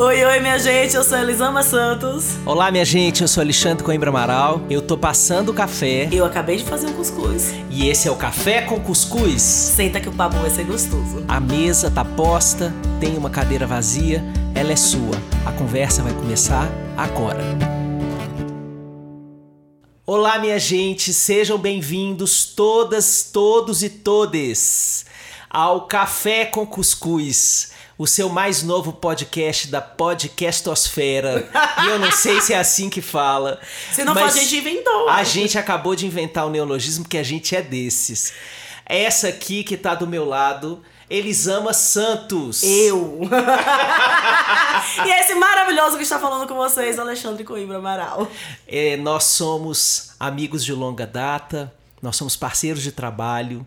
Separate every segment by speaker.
Speaker 1: Oi, oi, minha gente, eu sou Elisama Santos.
Speaker 2: Olá, minha gente, eu sou Alexandre Coimbra Amaral. Eu tô passando o café.
Speaker 1: Eu acabei de fazer um cuscuz.
Speaker 2: E esse é o Café com Cuscuz.
Speaker 1: Senta que o papo vai ser gostoso.
Speaker 2: A mesa tá posta, tem uma cadeira vazia, ela é sua. A conversa vai começar agora. Olá, minha gente, sejam bem-vindos todas, todos e todes ao Café com Cuscuz o seu mais novo podcast da Podcastosfera. e eu não sei se é assim que fala.
Speaker 1: Se não a gente inventou.
Speaker 2: A gente acabou de inventar o neologismo porque a gente é desses. Essa aqui que tá do meu lado. Elisama Santos.
Speaker 1: Eu. e esse maravilhoso que está falando com vocês, Alexandre Coimbra Amaral.
Speaker 2: É, nós somos amigos de longa data, nós somos parceiros de trabalho,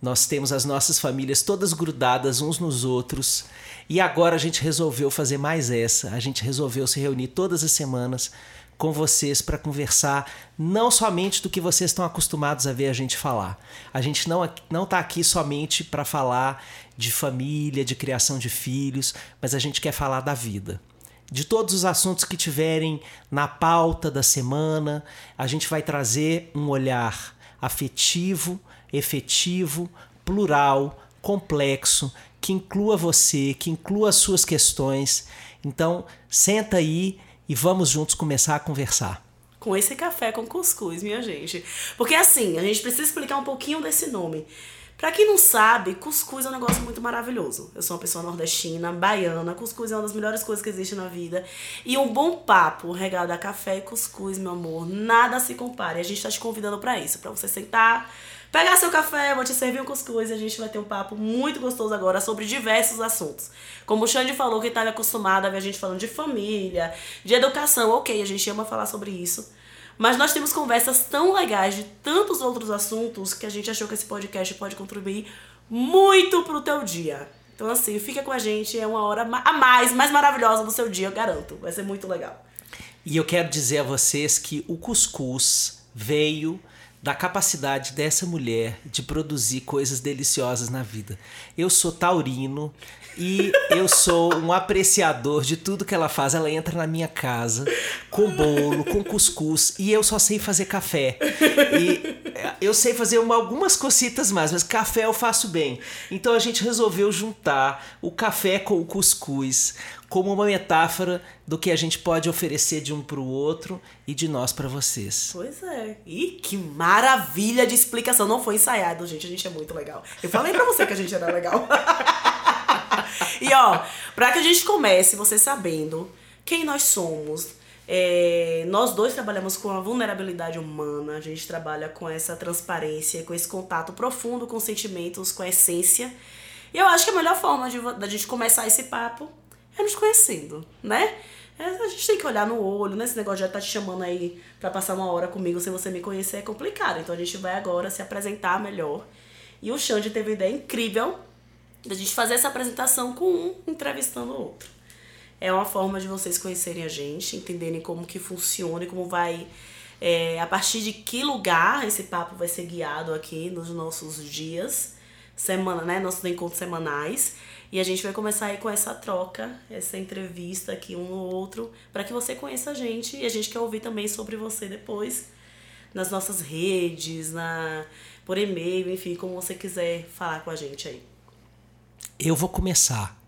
Speaker 2: nós temos as nossas famílias todas grudadas uns nos outros. E agora a gente resolveu fazer mais essa. A gente resolveu se reunir todas as semanas com vocês para conversar não somente do que vocês estão acostumados a ver a gente falar. A gente não não está aqui somente para falar de família, de criação de filhos, mas a gente quer falar da vida. De todos os assuntos que tiverem na pauta da semana, a gente vai trazer um olhar afetivo, efetivo, plural, complexo, que inclua você, que inclua as suas questões. Então, senta aí e vamos juntos começar a conversar.
Speaker 1: Com esse café com cuscuz, minha gente. Porque assim, a gente precisa explicar um pouquinho desse nome. Pra quem não sabe, cuscuz é um negócio muito maravilhoso. Eu sou uma pessoa nordestina, baiana. Cuscuz é uma das melhores coisas que existe na vida. E um bom papo regado a café e cuscuz, meu amor, nada se compare. A gente tá te convidando para isso, para você sentar, pegar seu café, vou te servir um cuscuz e a gente vai ter um papo muito gostoso agora sobre diversos assuntos. Como o Xande falou, que tá acostumado a ver a gente falando de família, de educação, ok, a gente ama falar sobre isso. Mas nós temos conversas tão legais de tantos outros assuntos que a gente achou que esse podcast pode contribuir muito pro teu dia. Então, assim, fica com a gente, é uma hora a mais, mais maravilhosa do seu dia, eu garanto. Vai ser muito legal.
Speaker 2: E eu quero dizer a vocês que o cuscuz veio da capacidade dessa mulher de produzir coisas deliciosas na vida. Eu sou taurino e eu sou um apreciador de tudo que ela faz. Ela entra na minha casa com bolo, com cuscuz e eu só sei fazer café. E eu sei fazer uma, algumas cocitas mais, mas café eu faço bem. Então a gente resolveu juntar o café com o cuscuz como uma metáfora do que a gente pode oferecer de um para o outro e de nós para vocês.
Speaker 1: Pois é. E que maravilha de explicação. Não foi ensaiado, gente. A gente é muito legal. Eu falei para você que a gente era legal. e ó, para que a gente comece, você sabendo quem nós somos, é, nós dois trabalhamos com a vulnerabilidade humana, a gente trabalha com essa transparência, com esse contato profundo com sentimentos, com a essência. E eu acho que a melhor forma de, da gente começar esse papo é nos conhecendo, né? É, a gente tem que olhar no olho, né? Esse negócio já tá te chamando aí para passar uma hora comigo sem você me conhecer é complicado. Então a gente vai agora se apresentar melhor. E o Xande teve uma ideia incrível da gente fazer essa apresentação com um entrevistando o outro. É uma forma de vocês conhecerem a gente, entenderem como que funciona e como vai. É, a partir de que lugar esse papo vai ser guiado aqui nos nossos dias, semana, né? Nossos encontros semanais. E a gente vai começar aí com essa troca, essa entrevista aqui um no outro, para que você conheça a gente e a gente quer ouvir também sobre você depois nas nossas redes, na por e-mail, enfim, como você quiser falar com a gente aí.
Speaker 2: Eu vou começar,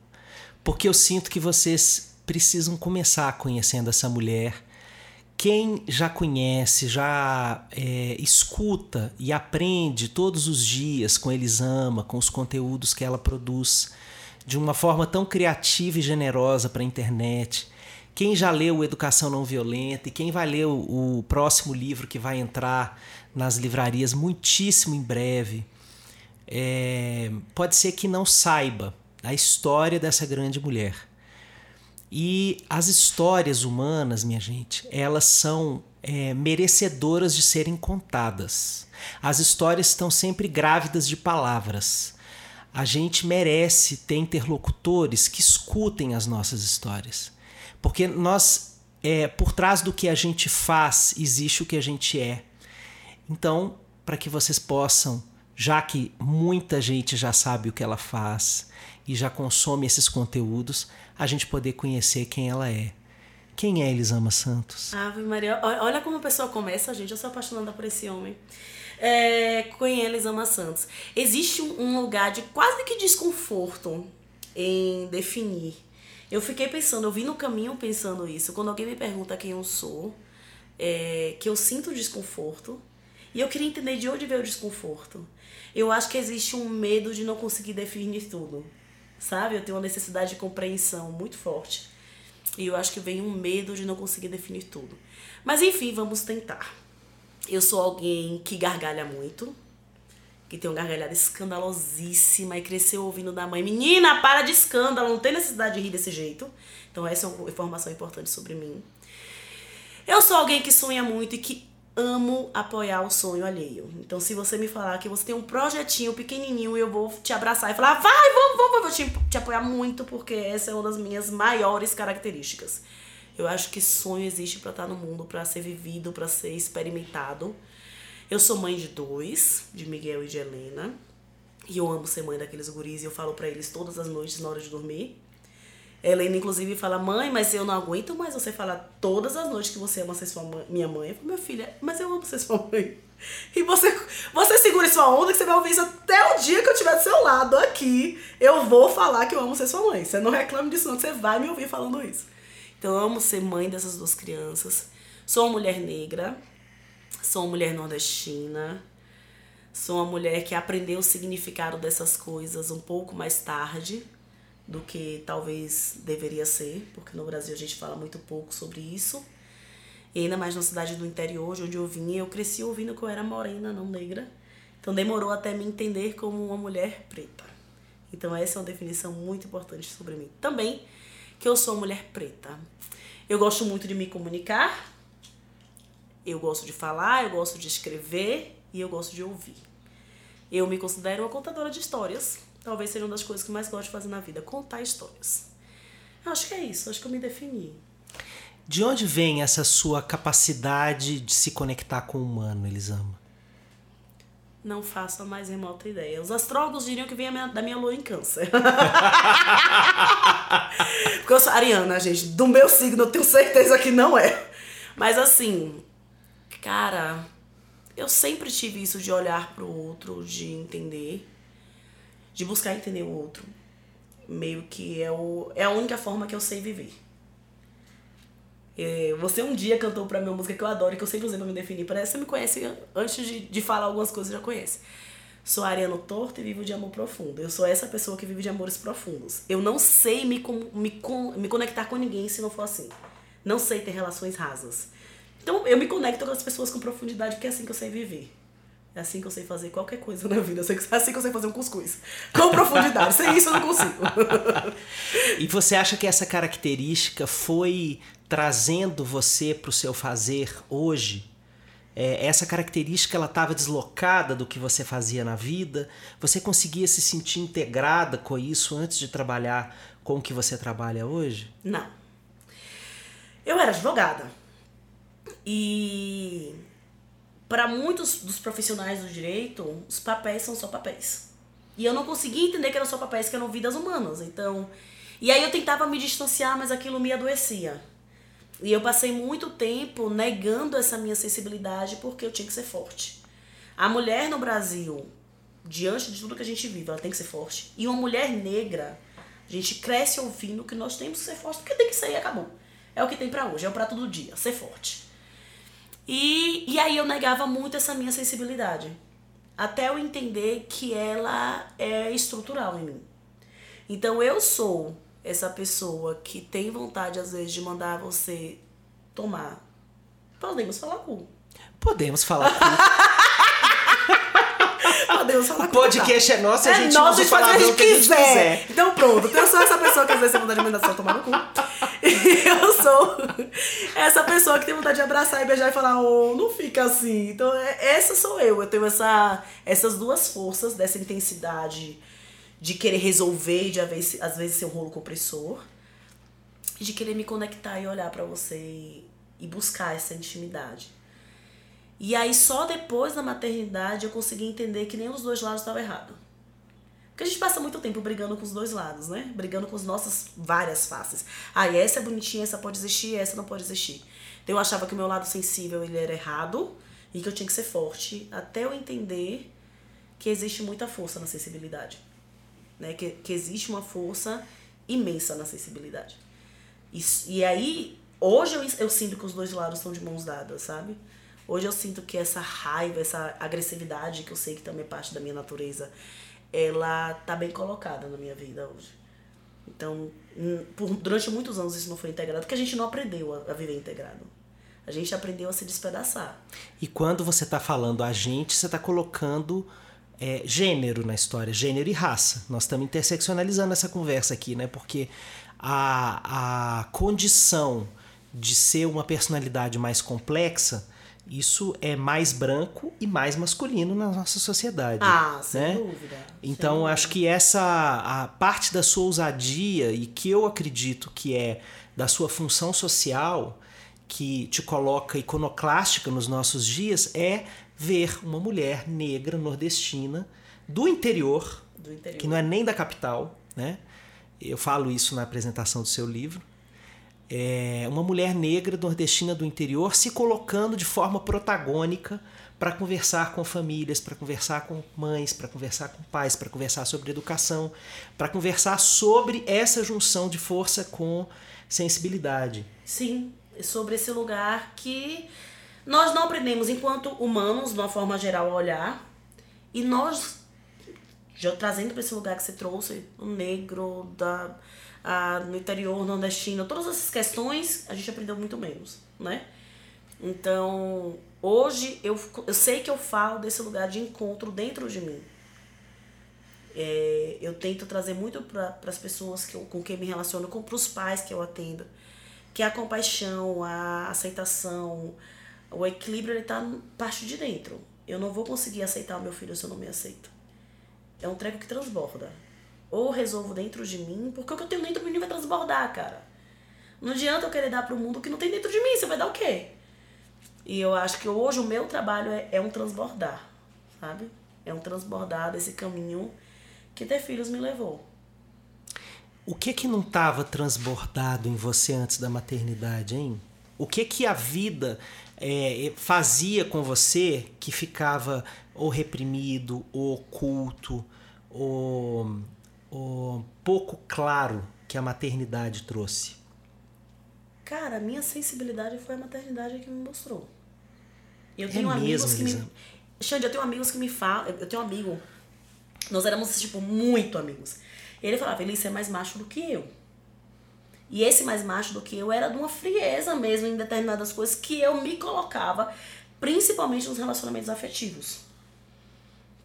Speaker 2: porque eu sinto que vocês precisam começar conhecendo essa mulher. Quem já conhece, já é, escuta e aprende todos os dias com Elisama, com os conteúdos que ela produz, de uma forma tão criativa e generosa para a internet. Quem já leu Educação Não Violenta e quem vai ler o, o, próximo livro que vai entrar nas livrarias muitíssimo em breve, é, pode ser que não saiba a história dessa grande mulher. E as histórias humanas, minha gente, elas são é, merecedoras de serem contadas. As histórias estão sempre grávidas de palavras a gente merece ter interlocutores que escutem as nossas histórias. Porque nós, é, por trás do que a gente faz, existe o que a gente é. Então, para que vocês possam, já que muita gente já sabe o que ela faz, e já consome esses conteúdos, a gente poder conhecer quem ela é. Quem é Elisama Santos?
Speaker 1: Ave Maria, olha como a pessoa começa, gente. Eu sou apaixonada por esse homem. É, é Elisama Santos? Existe um lugar de quase que desconforto em definir. Eu fiquei pensando, eu vim no caminho pensando isso. Quando alguém me pergunta quem eu sou, é, que eu sinto desconforto. E eu queria entender de onde veio o desconforto. Eu acho que existe um medo de não conseguir definir tudo. Sabe? Eu tenho uma necessidade de compreensão muito forte. E eu acho que vem um medo de não conseguir definir tudo. Mas enfim, vamos tentar. Eu sou alguém que gargalha muito, que tem uma gargalhada escandalosíssima e cresceu ouvindo da mãe: Menina, para de escândalo, não tem necessidade de rir desse jeito. Então, essa é uma informação importante sobre mim. Eu sou alguém que sonha muito e que amo apoiar o sonho alheio. Então, se você me falar que você tem um projetinho pequenininho, eu vou te abraçar e falar, vai, vamos, vamos, vou te, te apoiar muito, porque essa é uma das minhas maiores características. Eu acho que sonho existe para estar no mundo, para ser vivido, para ser experimentado. Eu sou mãe de dois, de Miguel e de Helena. E eu amo ser mãe daqueles guris e eu falo para eles todas as noites na hora de dormir. Helena, inclusive, fala: Mãe, mas eu não aguento mais você falar todas as noites que você ama ser sua mãe, minha mãe. Eu falo: Meu filho, mas eu amo ser sua mãe. E você, você segura sua onda que você vai ouvir isso até o dia que eu estiver do seu lado aqui. Eu vou falar que eu amo ser sua mãe. Você não reclame disso, não, você vai me ouvir falando isso. Então, eu amo ser mãe dessas duas crianças. Sou uma mulher negra, sou uma mulher nordestina, sou uma mulher que aprendeu o significado dessas coisas um pouco mais tarde do que talvez deveria ser, porque no Brasil a gente fala muito pouco sobre isso. E ainda mais na cidade do interior, de onde eu vim, eu cresci ouvindo que eu era morena, não negra. Então demorou até me entender como uma mulher preta. Então essa é uma definição muito importante sobre mim. Também que eu sou mulher preta. Eu gosto muito de me comunicar, eu gosto de falar, eu gosto de escrever e eu gosto de ouvir. Eu me considero uma contadora de histórias talvez seja uma das coisas que mais gosto de fazer na vida, contar histórias. Acho que é isso, acho que eu me defini.
Speaker 2: De onde vem essa sua capacidade de se conectar com o humano, Elisama?
Speaker 1: Não faço a mais remota ideia. Os astrólogos diriam que vem da minha lua em câncer. Porque eu sou ariana, gente. Do meu signo, eu tenho certeza que não é. Mas assim, cara, eu sempre tive isso de olhar pro outro, de entender de buscar entender o outro. Meio que é, o, é a única forma que eu sei viver. É, você um dia cantou pra mim uma música que eu adoro e que eu sempre usei pra me definir. Parece que você me conhece antes de, de falar algumas coisas, já conhece. Sou ariano torto e vivo de amor profundo. Eu sou essa pessoa que vive de amores profundos. Eu não sei me, me, me conectar com ninguém se não for assim. Não sei ter relações rasas. Então eu me conecto com as pessoas com profundidade, porque é assim que eu sei viver. É assim que eu sei fazer qualquer coisa na vida. É assim que eu sei fazer um cuscuz. Com profundidade. Sem isso eu não consigo.
Speaker 2: e você acha que essa característica foi trazendo você para o seu fazer hoje? É, essa característica ela estava deslocada do que você fazia na vida? Você conseguia se sentir integrada com isso antes de trabalhar com o que você trabalha hoje?
Speaker 1: Não. Eu era advogada. E para muitos dos profissionais do direito, os papéis são só papéis. E eu não conseguia entender que eram só papéis, que eram vidas humanas. Então, e aí eu tentava me distanciar, mas aquilo me adoecia. E eu passei muito tempo negando essa minha sensibilidade porque eu tinha que ser forte. A mulher no Brasil, diante de tudo que a gente vive, ela tem que ser forte. E uma mulher negra, a gente cresce ouvindo que nós temos que ser forte, porque tem que ser e acabou. É o que tem para hoje, é o prato do dia, ser forte. E, e aí eu negava muito essa minha sensibilidade. Até eu entender que ela é estrutural em mim. Então eu sou essa pessoa que tem vontade, às vezes, de mandar você tomar. Podemos falar cu.
Speaker 2: Podemos falar cu.
Speaker 1: Podemos falar
Speaker 2: o podcast é nosso, a
Speaker 1: é
Speaker 2: gente
Speaker 1: nosso,
Speaker 2: usa falar a gente quiser.
Speaker 1: Então pronto, eu sou essa pessoa que às vezes tem vontade de mandar você tomar no cu. E eu sou essa pessoa que tem vontade de abraçar e beijar e falar, oh, não fica assim. Então, é, essa sou eu. Eu tenho essa, essas duas forças dessa intensidade de querer resolver de às vezes ser um rolo compressor. De querer me conectar e olhar para você e, e buscar essa intimidade. E aí só depois da maternidade eu consegui entender que nem os dois lados estavam errados. Porque a gente passa muito tempo brigando com os dois lados, né? Brigando com as nossas várias faces. Ah, essa é bonitinha, essa pode existir, essa não pode existir. Então eu achava que o meu lado sensível ele era errado e que eu tinha que ser forte até eu entender que existe muita força na sensibilidade. Né? Que, que existe uma força imensa na sensibilidade. E, e aí, hoje eu, eu sinto que os dois lados estão de mãos dadas, sabe? Hoje eu sinto que essa raiva, essa agressividade, que eu sei que também é parte da minha natureza, ela tá bem colocada na minha vida hoje. Então, por, durante muitos anos isso não foi integrado, porque a gente não aprendeu a, a viver integrado. A gente aprendeu a se despedaçar.
Speaker 2: E quando você está falando a gente, você está colocando é, gênero na história, gênero e raça. Nós estamos interseccionalizando essa conversa aqui, né? Porque a, a condição de ser uma personalidade mais complexa isso é mais branco e mais masculino na nossa sociedade.
Speaker 1: Ah, sem
Speaker 2: né?
Speaker 1: dúvida.
Speaker 2: Então,
Speaker 1: sem
Speaker 2: acho que essa a parte da sua ousadia e que eu acredito que é da sua função social que te coloca iconoclástica nos nossos dias é ver uma mulher negra nordestina do interior,
Speaker 1: do interior.
Speaker 2: que não é nem da capital, né? Eu falo isso na apresentação do seu livro é, uma mulher negra nordestina do interior se colocando de forma protagônica para conversar com famílias, para conversar com mães, para conversar com pais, para conversar sobre educação, para conversar sobre essa junção de força com sensibilidade.
Speaker 1: Sim, sobre esse lugar que nós não aprendemos enquanto humanos, de uma forma geral, a olhar, e nós, já trazendo para esse lugar que você trouxe, o negro, da ah, no interior nordestino, todas essas questões a gente aprendeu muito menos, né? Então, hoje eu, eu sei que eu falo desse lugar de encontro dentro de mim. É, eu tento trazer muito para as pessoas que eu, com quem me relaciono, para os pais que eu atendo, que é a compaixão, a aceitação, o equilíbrio ele tá parte de dentro. Eu não vou conseguir aceitar o meu filho se eu não me aceito. É um treco que transborda. Ou resolvo dentro de mim, porque o que eu tenho dentro de mim vai transbordar, cara. Não adianta eu querer dar pro mundo o que não tem dentro de mim, você vai dar o quê? E eu acho que hoje o meu trabalho é, é um transbordar, sabe? É um transbordar desse caminho que ter filhos me levou.
Speaker 2: O que que não estava transbordado em você antes da maternidade, hein? O que que a vida é, fazia com você que ficava ou reprimido, ou oculto, ou o pouco claro que a maternidade trouxe?
Speaker 1: Cara, a minha sensibilidade foi a maternidade que me mostrou. Eu
Speaker 2: é
Speaker 1: tenho
Speaker 2: mesmo,
Speaker 1: amigos que
Speaker 2: Lisa?
Speaker 1: me. Xande, eu tenho amigos que me falam. Eu tenho um amigo. Nós éramos, tipo, muito amigos. Ele falava, ele é mais macho do que eu. E esse mais macho do que eu era de uma frieza mesmo em determinadas coisas que eu me colocava, principalmente nos relacionamentos afetivos.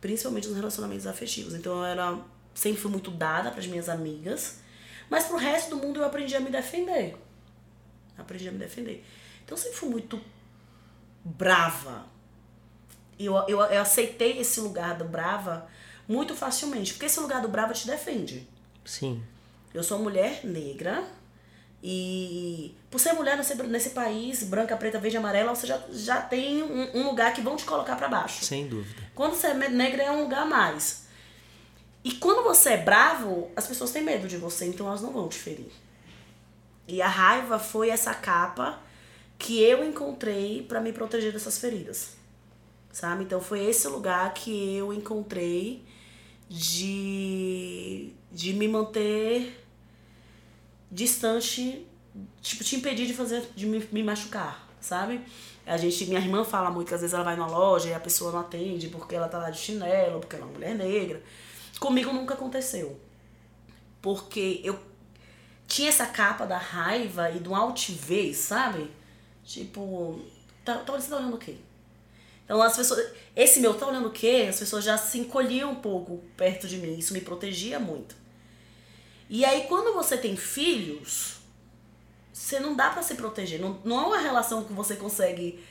Speaker 1: Principalmente nos relacionamentos afetivos. Então eu era sempre fui muito dada para as minhas amigas, mas pro resto do mundo eu aprendi a me defender. Aprendi a me defender. Então eu sempre fui muito brava. Eu, eu, eu aceitei esse lugar do brava muito facilmente, porque esse lugar do brava te defende.
Speaker 2: Sim.
Speaker 1: Eu sou mulher negra e por ser mulher nesse, nesse país, branca, preta, verde, amarela, você já, já tem um, um lugar que vão te colocar para baixo.
Speaker 2: Sem dúvida.
Speaker 1: Quando você é negra é um lugar a mais. E quando você é bravo, as pessoas têm medo de você, então elas não vão te ferir. E a raiva foi essa capa que eu encontrei para me proteger dessas feridas. Sabe? Então foi esse lugar que eu encontrei de de me manter distante, tipo, te impedir de fazer de me, me machucar, sabe? A gente, minha irmã fala muito que às vezes ela vai na loja e a pessoa não atende porque ela tá lá de chinelo, porque ela é uma mulher negra. Comigo nunca aconteceu. Porque eu tinha essa capa da raiva e do altivez, sabe? Tipo, tá, tá, você tá olhando o quê? Então as pessoas. Esse meu tá olhando o quê? As pessoas já se encolhiam um pouco perto de mim. Isso me protegia muito. E aí, quando você tem filhos, você não dá para se proteger. Não, não é uma relação que você consegue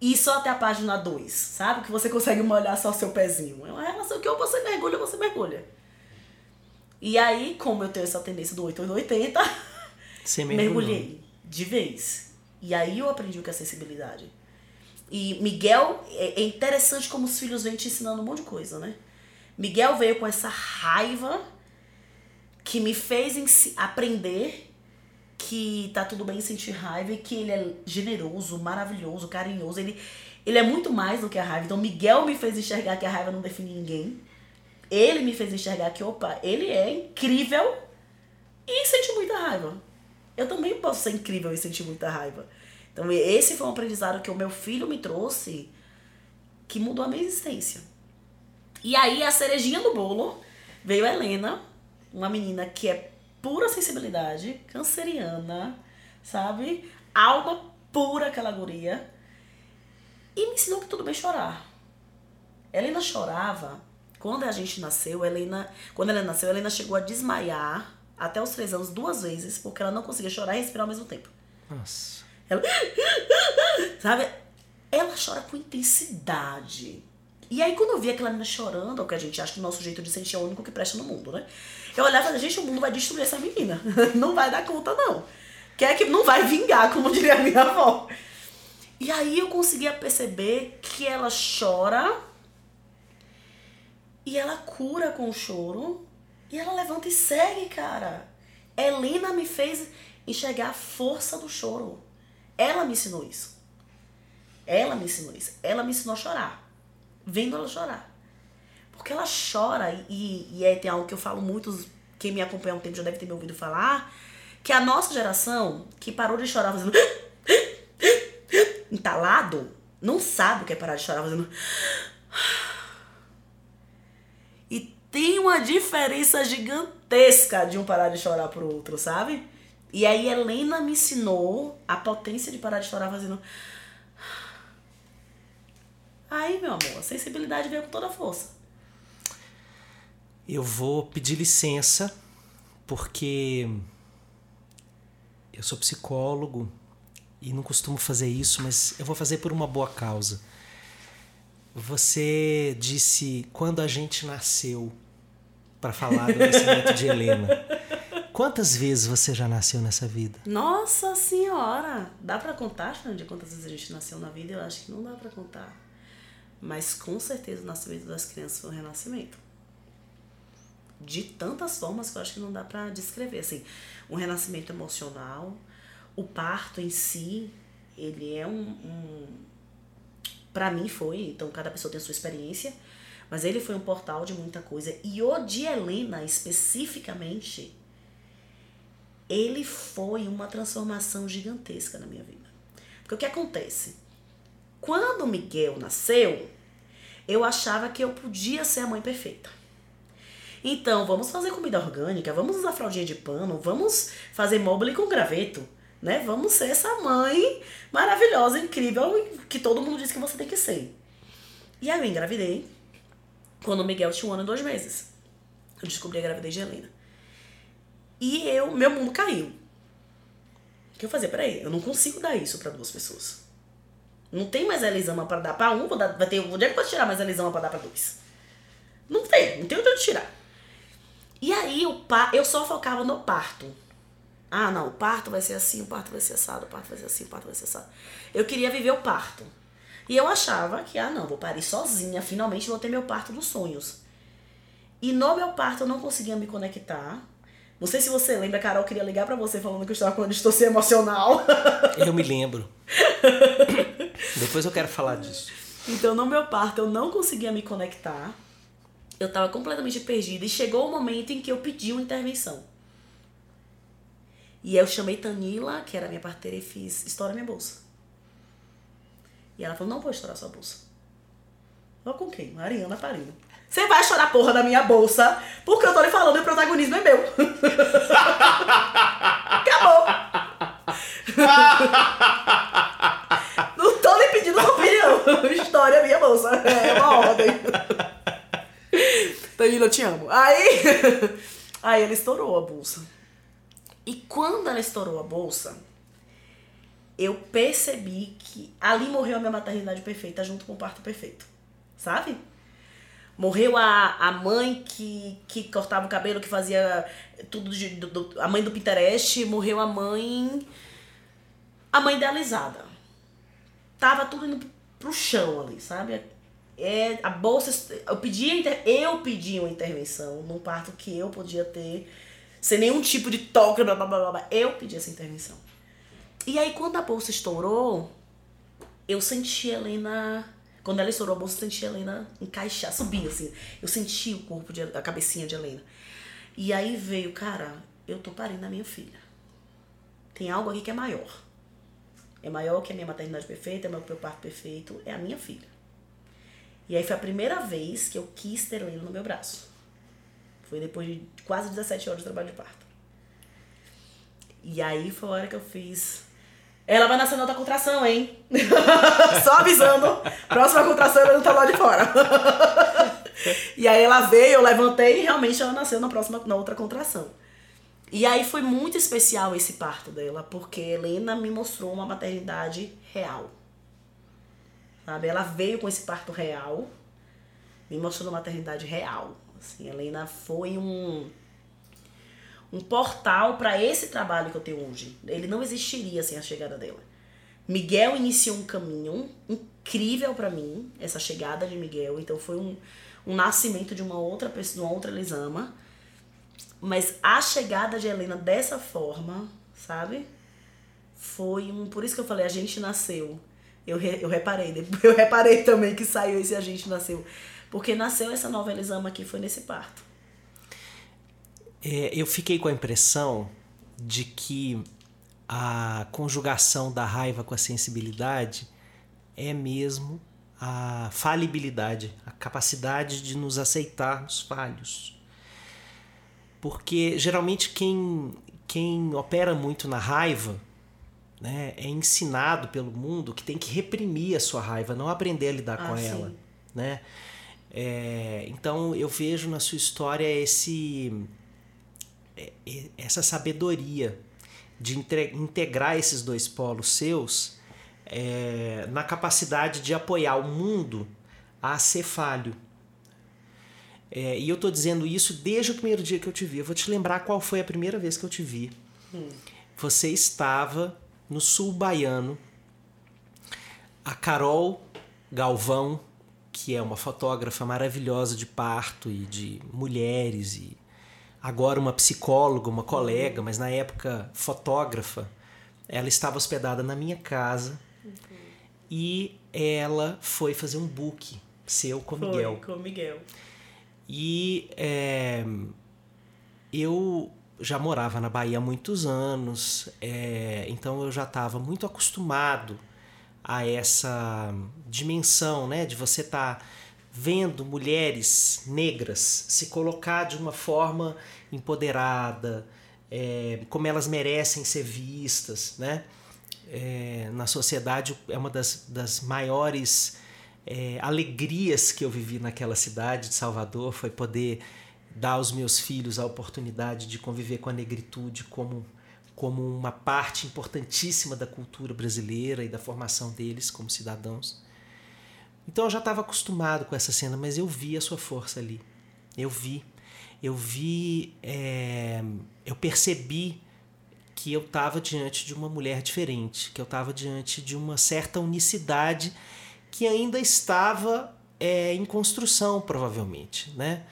Speaker 1: ir só até a página 2, sabe? Que você consegue molhar só o seu pezinho. É uma relação que ou você mergulha ou você mergulha. E aí, como eu tenho essa tendência do 8 ou 80,
Speaker 2: Você
Speaker 1: mergulhei de vez. E aí eu aprendi o que é sensibilidade. E Miguel, é é interessante como os filhos vêm te ensinando um monte de coisa, né? Miguel veio com essa raiva que me fez aprender que tá tudo bem sentir raiva e que ele é generoso, maravilhoso, carinhoso. Ele, ele é muito mais do que a raiva. Então, Miguel me fez enxergar que a raiva não define ninguém. Ele me fez enxergar que, opa, ele é incrível e sente muita raiva. Eu também posso ser incrível e sentir muita raiva. Então, esse foi um aprendizado que o meu filho me trouxe que mudou a minha existência. E aí, a cerejinha do bolo veio a Helena, uma menina que é pura sensibilidade, canceriana, sabe? Alma pura aquela guria. E me ensinou que tudo bem chorar. Helena chorava. Quando a gente nasceu, Helena, quando ela nasceu, Helena chegou a desmaiar até os três anos duas vezes, porque ela não conseguia chorar e respirar ao mesmo tempo.
Speaker 2: Nossa.
Speaker 1: Ela, sabe? Ela chora com intensidade. E aí, quando eu vi aquela menina chorando, que a gente acha que o nosso jeito de sentir é o único que presta no mundo, né? Eu olhava e falei, gente, o mundo vai destruir essa menina. Não vai dar conta, não. Quer que não vai vingar, como diria a minha avó. E aí eu conseguia perceber que ela chora e ela cura com o choro e ela levanta e segue, cara. Helena me fez enxergar a força do choro. Ela me ensinou isso. Ela me ensinou isso. Ela me ensinou a chorar. Vendo ela chorar. Porque ela chora, e, e é, tem algo que eu falo muito, quem me acompanha há um tempo já deve ter me ouvido falar, que a nossa geração, que parou de chorar fazendo entalado, não sabe o que é parar de chorar fazendo. E tem uma diferença gigantesca de um parar de chorar pro outro, sabe? E aí Helena me ensinou a potência de parar de chorar fazendo. Aí, meu amor, a sensibilidade veio com toda a força
Speaker 2: eu vou pedir licença porque eu sou psicólogo e não costumo fazer isso, mas eu vou fazer por uma boa causa. Você disse quando a gente nasceu para falar do nascimento de Helena. Quantas vezes você já nasceu nessa vida?
Speaker 1: Nossa senhora! Dá para contar, de quantas vezes a gente nasceu na vida? Eu acho que não dá para contar. Mas com certeza o nascimento das crianças foi um renascimento de tantas formas que eu acho que não dá para descrever. Assim, um renascimento emocional, o parto em si, ele é um. um para mim foi, então cada pessoa tem a sua experiência, mas ele foi um portal de muita coisa. E o de Helena, especificamente, ele foi uma transformação gigantesca na minha vida. Porque o que acontece? Quando Miguel nasceu, eu achava que eu podia ser a mãe perfeita. Então, vamos fazer comida orgânica, vamos usar fraldinha de pano, vamos fazer mobile com graveto, né? Vamos ser essa mãe maravilhosa, incrível, que todo mundo diz que você tem que ser. E aí eu engravidei quando o Miguel tinha um ano e dois meses. Eu descobri a gravidez de Helena. E eu, meu mundo caiu. O que eu fazia? Peraí, eu não consigo dar isso para duas pessoas. Não tem mais elisama para dar para um, vou dar, vai ter, onde é que eu vou tirar mais elisama para dar para dois? Não tem, não tem onde tirar. E aí o pa, eu só focava no parto. Ah, não, o parto vai ser assim, o parto vai ser assado, o parto vai ser assim, o parto vai ser assado. Eu queria viver o parto. E eu achava que, ah, não, vou parir sozinha, finalmente vou ter meu parto dos sonhos. E no meu parto eu não conseguia me conectar. Não sei se você lembra, Carol queria ligar para você falando que eu estava com uma distorção emocional.
Speaker 2: Eu me lembro. Depois eu quero falar disso.
Speaker 1: Então, no meu parto eu não conseguia me conectar eu tava completamente perdida e chegou o momento em que eu pedi uma intervenção. E eu chamei Tanila, que era minha parteira, e fiz: estoura minha bolsa. E ela falou: não vou estourar sua bolsa. Eu com quem? Mariana parindo. Você vai chorar a porra da minha bolsa porque eu tô lhe falando e o protagonismo é meu. Acabou. não tô lhe pedindo opinião. História minha bolsa. É uma ordem. Danilo, eu te amo. Aí, aí ela estourou a bolsa. E quando ela estourou a bolsa, eu percebi que ali morreu a minha maternidade perfeita junto com o parto perfeito. Sabe? Morreu a, a mãe que, que cortava o cabelo, que fazia tudo de, do, do, a mãe do Pinterest, morreu a mãe. A mãe idealizada. Tava tudo indo pro chão ali, sabe? É, a bolsa. Eu pedi, eu pedi uma intervenção num parto que eu podia ter, sem nenhum tipo de toque, blá blá blá blá. Eu pedi essa intervenção. E aí, quando a bolsa estourou, eu senti a Helena. Quando ela estourou a bolsa, eu senti a Helena encaixar, subir assim. Eu senti o corpo, de, a cabecinha de Helena. E aí veio, cara, eu tô parindo a minha filha. Tem algo aqui que é maior. É maior que a minha maternidade perfeita, é meu parto perfeito, é a minha filha. E aí foi a primeira vez que eu quis ter Helena no meu braço. Foi depois de quase 17 horas de trabalho de parto. E aí foi a hora que eu fiz. Ela vai nascer na outra contração, hein? Só avisando. Próxima contração ela não tá lá de fora. e aí ela veio, eu levantei e realmente ela nasceu na próxima, na outra contração. E aí foi muito especial esse parto dela, porque Helena me mostrou uma maternidade real. Sabe? Ela veio com esse parto real, me mostrou uma maternidade real. Assim, Helena foi um um portal para esse trabalho que eu tenho hoje. Ele não existiria sem a chegada dela. Miguel iniciou um caminho incrível para mim, essa chegada de Miguel. Então foi um, um nascimento de uma outra pessoa, de uma outra Elisama. Mas a chegada de Helena dessa forma, sabe? Foi um. Por isso que eu falei, a gente nasceu. Eu, re, eu reparei, eu reparei também que saiu esse a gente nasceu. Porque nasceu essa nova Elisama aqui, foi nesse parto.
Speaker 2: É, eu fiquei com a impressão de que a conjugação da raiva com a sensibilidade é mesmo a falibilidade, a capacidade de nos aceitarmos falhos. Porque geralmente quem, quem opera muito na raiva né, é ensinado pelo mundo que tem que reprimir a sua raiva, não aprender a lidar ah, com sim. ela. Né? É, então eu vejo na sua história esse é, essa sabedoria de integrar esses dois polos seus é, na capacidade de apoiar o mundo a ser falho. É, e eu estou dizendo isso desde o primeiro dia que eu te vi. Eu vou te lembrar qual foi a primeira vez que eu te vi. Hum. Você estava no sul baiano. A Carol Galvão, que é uma fotógrafa maravilhosa de parto e de mulheres e agora uma psicóloga, uma colega, mas na época fotógrafa, ela estava hospedada na minha casa uhum. e ela foi fazer um book seu com
Speaker 1: foi,
Speaker 2: Miguel.
Speaker 1: com Miguel.
Speaker 2: E é, eu já morava na Bahia há muitos anos, é, então eu já estava muito acostumado a essa dimensão, né, de você estar tá vendo mulheres negras se colocar de uma forma empoderada, é, como elas merecem ser vistas, né? É, na sociedade é uma das, das maiores é, alegrias que eu vivi naquela cidade de Salvador foi poder dar aos meus filhos a oportunidade de conviver com a negritude como como uma parte importantíssima da cultura brasileira e da formação deles como cidadãos. Então eu já estava acostumado com essa cena, mas eu vi a sua força ali. Eu vi. Eu vi. É, eu percebi que eu estava diante de uma mulher diferente, que eu estava diante de uma certa unicidade que ainda estava é, em construção, provavelmente. Né?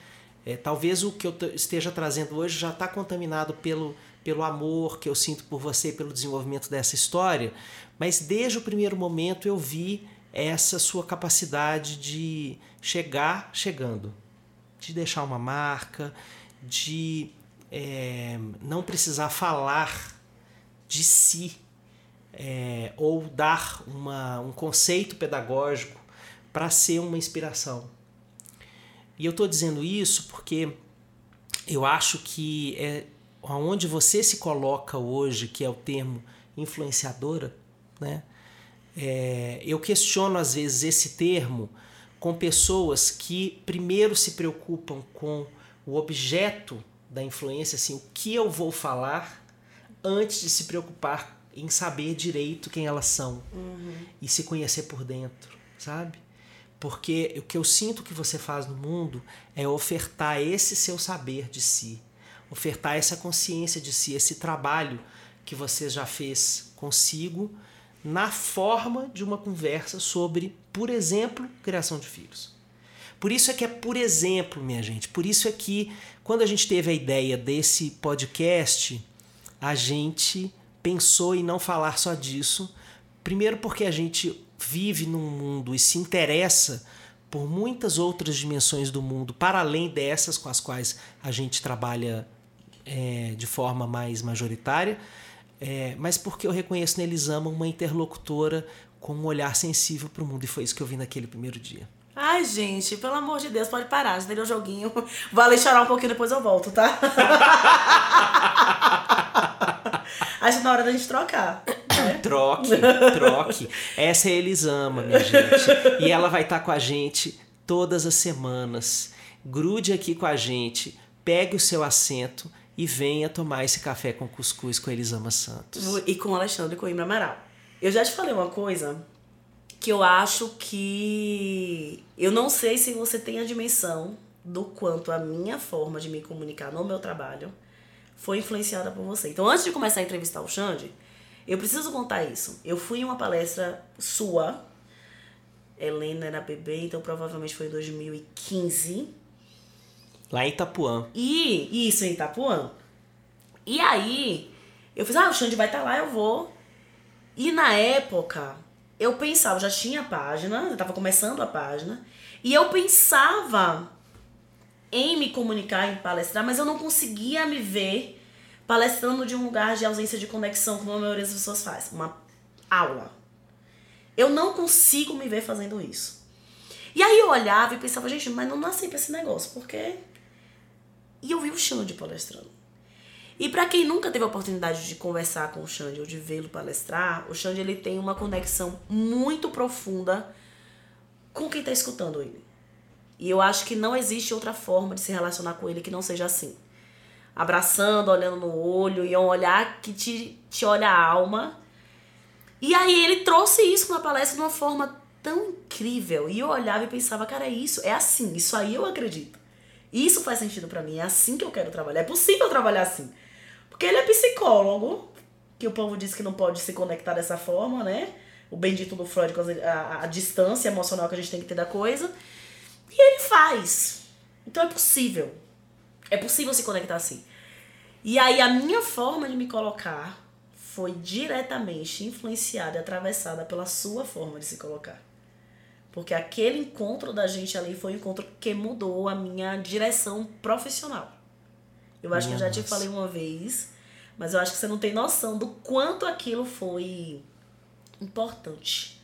Speaker 2: É, talvez o que eu esteja trazendo hoje já está contaminado pelo, pelo amor que eu sinto por você, pelo desenvolvimento dessa história, mas desde o primeiro momento eu vi essa sua capacidade de chegar chegando, de deixar uma marca, de é, não precisar falar de si é, ou dar uma, um conceito pedagógico para ser uma inspiração. E eu estou dizendo isso porque eu acho que é onde você se coloca hoje, que é o termo influenciadora, né? É, eu questiono às vezes esse termo com pessoas que primeiro se preocupam com o objeto da influência, assim, o que eu vou falar, antes de se preocupar em saber direito quem elas são uhum. e se conhecer por dentro, sabe? Porque o que eu sinto que você faz no mundo é ofertar esse seu saber de si, ofertar essa consciência de si, esse trabalho que você já fez consigo na forma de uma conversa sobre, por exemplo, criação de filhos. Por isso é que é por exemplo, minha gente. Por isso é que quando a gente teve a ideia desse podcast, a gente pensou em não falar só disso. Primeiro porque a gente vive num mundo e se interessa por muitas outras dimensões do mundo, para além dessas com as quais a gente trabalha é, de forma mais majoritária, é, mas porque eu reconheço na Elisama uma interlocutora com um olhar sensível para o mundo, e foi isso que eu vi naquele primeiro dia.
Speaker 1: Ai, gente, pelo amor de Deus, pode parar, já dei o joguinho. Vou ali chorar um pouquinho, depois eu volto, tá? Acho na hora da gente trocar.
Speaker 2: Troque, troque. Essa é a Elisama, minha gente. E ela vai estar com a gente todas as semanas. Grude aqui com a gente, pegue o seu assento e venha tomar esse café com cuscuz com Elisama Santos.
Speaker 1: E com Alexandre Coimbra Amaral. Eu já te falei uma coisa que eu acho que. Eu não sei se você tem a dimensão do quanto a minha forma de me comunicar no meu trabalho foi influenciada por você. Então, antes de começar a entrevistar o Xande, eu preciso contar isso. Eu fui em uma palestra sua, Helena era bebê, então provavelmente foi em 2015.
Speaker 2: Lá em Itapuã.
Speaker 1: E isso, em Itapuã. E aí, eu fiz, ah, o Xande vai estar tá lá, eu vou. E na época, eu pensava, já tinha a página, eu tava começando a página, e eu pensava em me comunicar, em palestrar, mas eu não conseguia me ver palestrando de um lugar de ausência de conexão, como a maioria das pessoas faz, uma aula. Eu não consigo me ver fazendo isso. E aí eu olhava e pensava, gente, mas não nasci pra esse negócio, porque. E eu vi o Xande palestrando. E para quem nunca teve a oportunidade de conversar com o Xande ou de vê-lo palestrar, o Xande ele tem uma conexão muito profunda com quem tá escutando ele. E eu acho que não existe outra forma de se relacionar com ele que não seja assim. Abraçando, olhando no olho, e é um olhar que te, te olha a alma. E aí ele trouxe isso na palestra de uma forma tão incrível. E eu olhava e pensava, cara, é isso, é assim, isso aí eu acredito. Isso faz sentido para mim, é assim que eu quero trabalhar. É possível trabalhar assim. Porque ele é psicólogo, que o povo diz que não pode se conectar dessa forma, né? O bendito do Freud com a, a, a distância emocional que a gente tem que ter da coisa. E ele faz. Então é possível. É possível se conectar assim. E aí a minha forma de me colocar foi diretamente influenciada e atravessada pela sua forma de se colocar. Porque aquele encontro da gente ali foi um encontro que mudou a minha direção profissional. Eu acho Minha que eu já nossa. te falei uma vez, mas eu acho que você não tem noção do quanto aquilo foi importante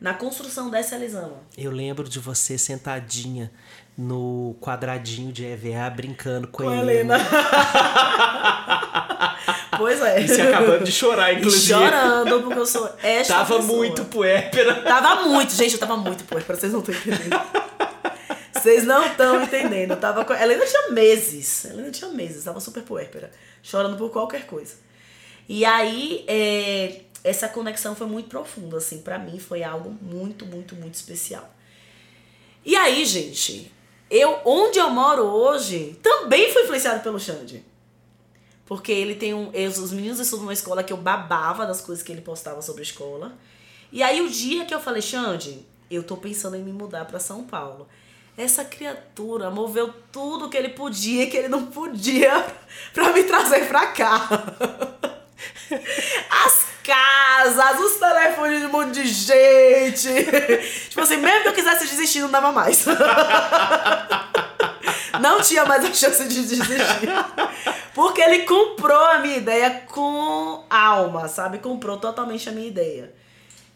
Speaker 1: na construção dessa Elisama.
Speaker 2: Eu lembro de você sentadinha no quadradinho de EVA brincando com, com a Helena. Helena.
Speaker 1: pois é.
Speaker 2: E você acabando de chorar, inclusive.
Speaker 1: Chorando, porque eu sou esta
Speaker 2: Tava
Speaker 1: pessoa.
Speaker 2: muito puépera.
Speaker 1: Tava muito, gente, eu tava muito puépera, vocês não estão entendendo. Vocês não estão entendendo. Eu tava com... Ela ainda tinha meses. Ela ainda tinha meses, tava super puérpera. Chorando por qualquer coisa. E aí, é, essa conexão foi muito profunda, assim, para mim foi algo muito, muito, muito especial. E aí, gente, eu, onde eu moro hoje, também fui influenciado pelo Xande. Porque ele tem um. Eu, os meninos estudam numa escola que eu babava das coisas que ele postava sobre a escola. E aí, o dia que eu falei, Xande, eu tô pensando em me mudar para São Paulo. Essa criatura moveu tudo que ele podia que ele não podia para me trazer pra cá. As os telefones de um monte de gente. tipo assim, mesmo que eu quisesse desistir, não dava mais. não tinha mais a chance de desistir. Porque ele comprou a minha ideia com alma, sabe? Comprou totalmente a minha ideia.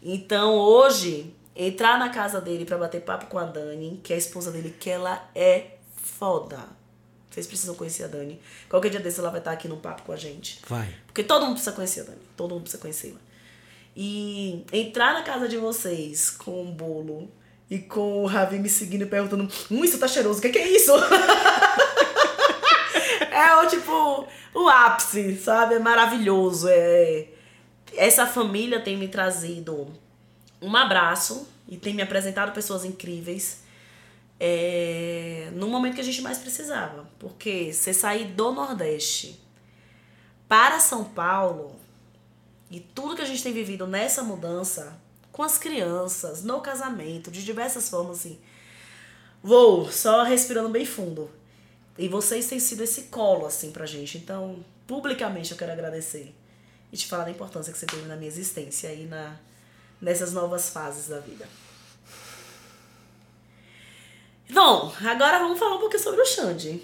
Speaker 1: Então hoje, entrar na casa dele para bater papo com a Dani, que é a esposa dele, que ela é foda vocês precisam conhecer a Dani. Qualquer dia desse ela vai estar aqui no papo com a gente.
Speaker 2: Vai.
Speaker 1: Porque todo mundo precisa conhecer a Dani. Todo mundo precisa conhecê-la. E entrar na casa de vocês com um bolo e com o Ravi me seguindo e perguntando: Hum, isso tá cheiroso, o que, que é isso? é o tipo, o ápice, sabe? É maravilhoso. É... Essa família tem me trazido um abraço e tem me apresentado pessoas incríveis é, no momento que a gente mais precisava. Porque você sair do Nordeste para São Paulo e tudo que a gente tem vivido nessa mudança com as crianças, no casamento, de diversas formas, assim, Vou, só respirando bem fundo. E vocês têm sido esse colo, assim, pra gente. Então, publicamente eu quero agradecer. E te falar da importância que você teve na minha existência aí na, nessas novas fases da vida. Bom, agora vamos falar um pouquinho sobre o Xande.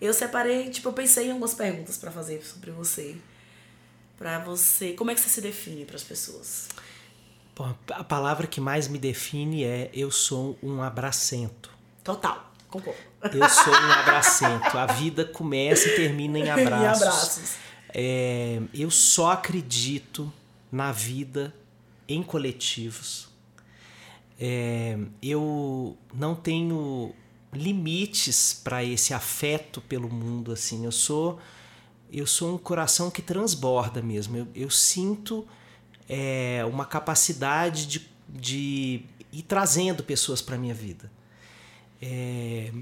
Speaker 1: Eu separei, tipo, eu pensei em algumas perguntas para fazer sobre você. Pra você. Como é que você se define para as pessoas?
Speaker 2: Bom, a palavra que mais me define é eu sou um abracento.
Speaker 1: Total, concordo.
Speaker 2: Eu sou um abracento. A vida começa e termina em abraços. em abraços. É, eu só acredito na vida em coletivos. É, eu não tenho limites para esse afeto pelo mundo assim. Eu sou eu sou um coração que transborda mesmo. Eu, eu sinto é, uma capacidade de, de ir trazendo pessoas para minha vida. É,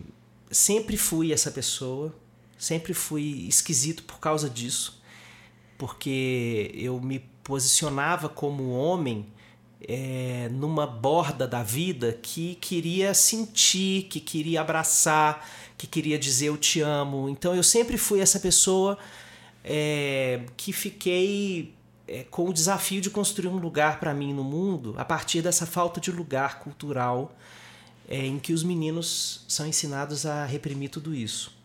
Speaker 2: sempre fui essa pessoa, sempre fui esquisito por causa disso, porque eu me posicionava como homem é, numa borda da vida que queria sentir, que queria abraçar, que queria dizer eu te amo. Então eu sempre fui essa pessoa é, que fiquei é, com o desafio de construir um lugar para mim no mundo a partir dessa falta de lugar cultural é, em que os meninos são ensinados a reprimir tudo isso.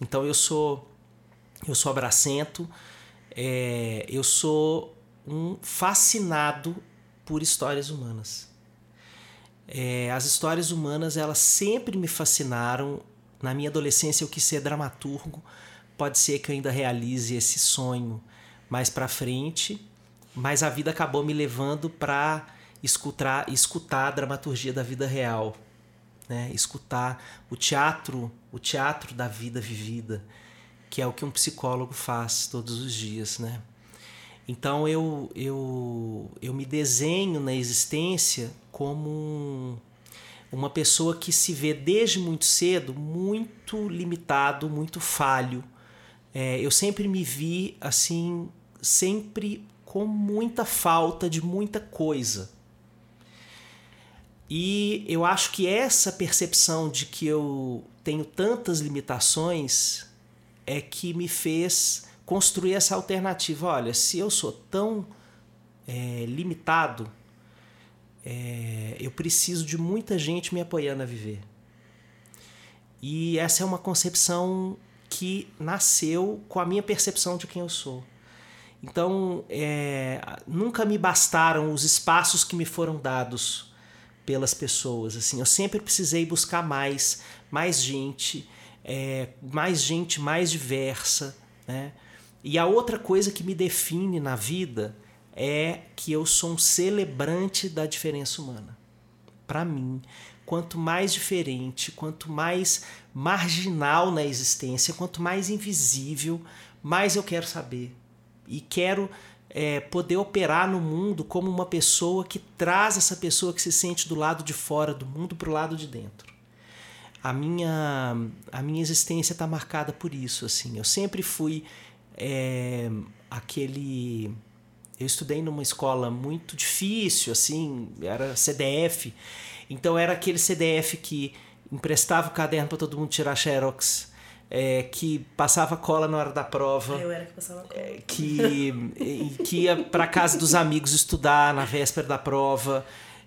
Speaker 2: Então eu sou eu sou abracento, é, eu sou um fascinado por histórias humanas. É, as histórias humanas elas sempre me fascinaram. Na minha adolescência eu quis ser dramaturgo. Pode ser que eu ainda realize esse sonho mais para frente, mas a vida acabou me levando para escutar, escutar a dramaturgia da vida real, né? Escutar o teatro, o teatro da vida vivida, que é o que um psicólogo faz todos os dias, né? Então eu, eu, eu me desenho na existência como um, uma pessoa que se vê desde muito cedo muito limitado, muito falho. É, eu sempre me vi assim, sempre com muita falta de muita coisa. E eu acho que essa percepção de que eu tenho tantas limitações é que me fez construir essa alternativa. Olha, se eu sou tão é, limitado, é, eu preciso de muita gente me apoiando a viver. E essa é uma concepção que nasceu com a minha percepção de quem eu sou. Então, é, nunca me bastaram os espaços que me foram dados pelas pessoas. Assim, eu sempre precisei buscar mais, mais gente, é, mais gente mais diversa, né? E a outra coisa que me define na vida é que eu sou um celebrante da diferença humana. Para mim, quanto mais diferente, quanto mais marginal na existência, quanto mais invisível, mais eu quero saber. E quero é, poder operar no mundo como uma pessoa que traz essa pessoa que se sente do lado de fora do mundo para o lado de dentro. A minha, a minha existência está marcada por isso. assim. Eu sempre fui é, aquele. Eu estudei numa escola muito difícil, assim, era CDF. Então era aquele CDF que emprestava o caderno para todo mundo tirar xerox. É, que passava cola na hora da prova.
Speaker 1: Eu era que passava cola.
Speaker 2: É, que, que ia para casa dos amigos estudar na véspera da prova.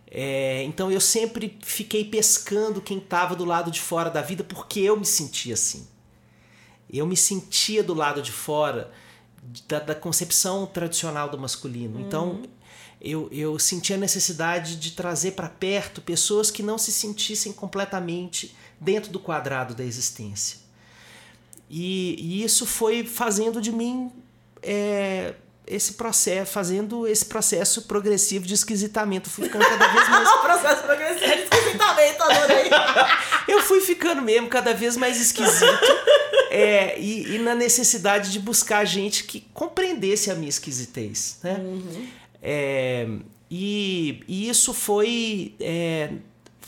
Speaker 2: É, então eu sempre fiquei pescando quem estava do lado de fora da vida porque eu me sentia assim. Eu me sentia do lado de fora da, da concepção tradicional do masculino. Uhum. Então, eu, eu sentia a necessidade de trazer para perto pessoas que não se sentissem completamente dentro do quadrado da existência. E, e isso foi fazendo de mim é, esse processo, fazendo esse processo progressivo de esquisitamento. Fui ficando cada vez mais.
Speaker 1: o processo progressivo de esquisitamento, adorei.
Speaker 2: eu fui ficando mesmo cada vez mais esquisito. É, e, e, na necessidade de buscar gente que compreendesse a minha esquisitez. Né? Uhum. É, e, e, isso foi é,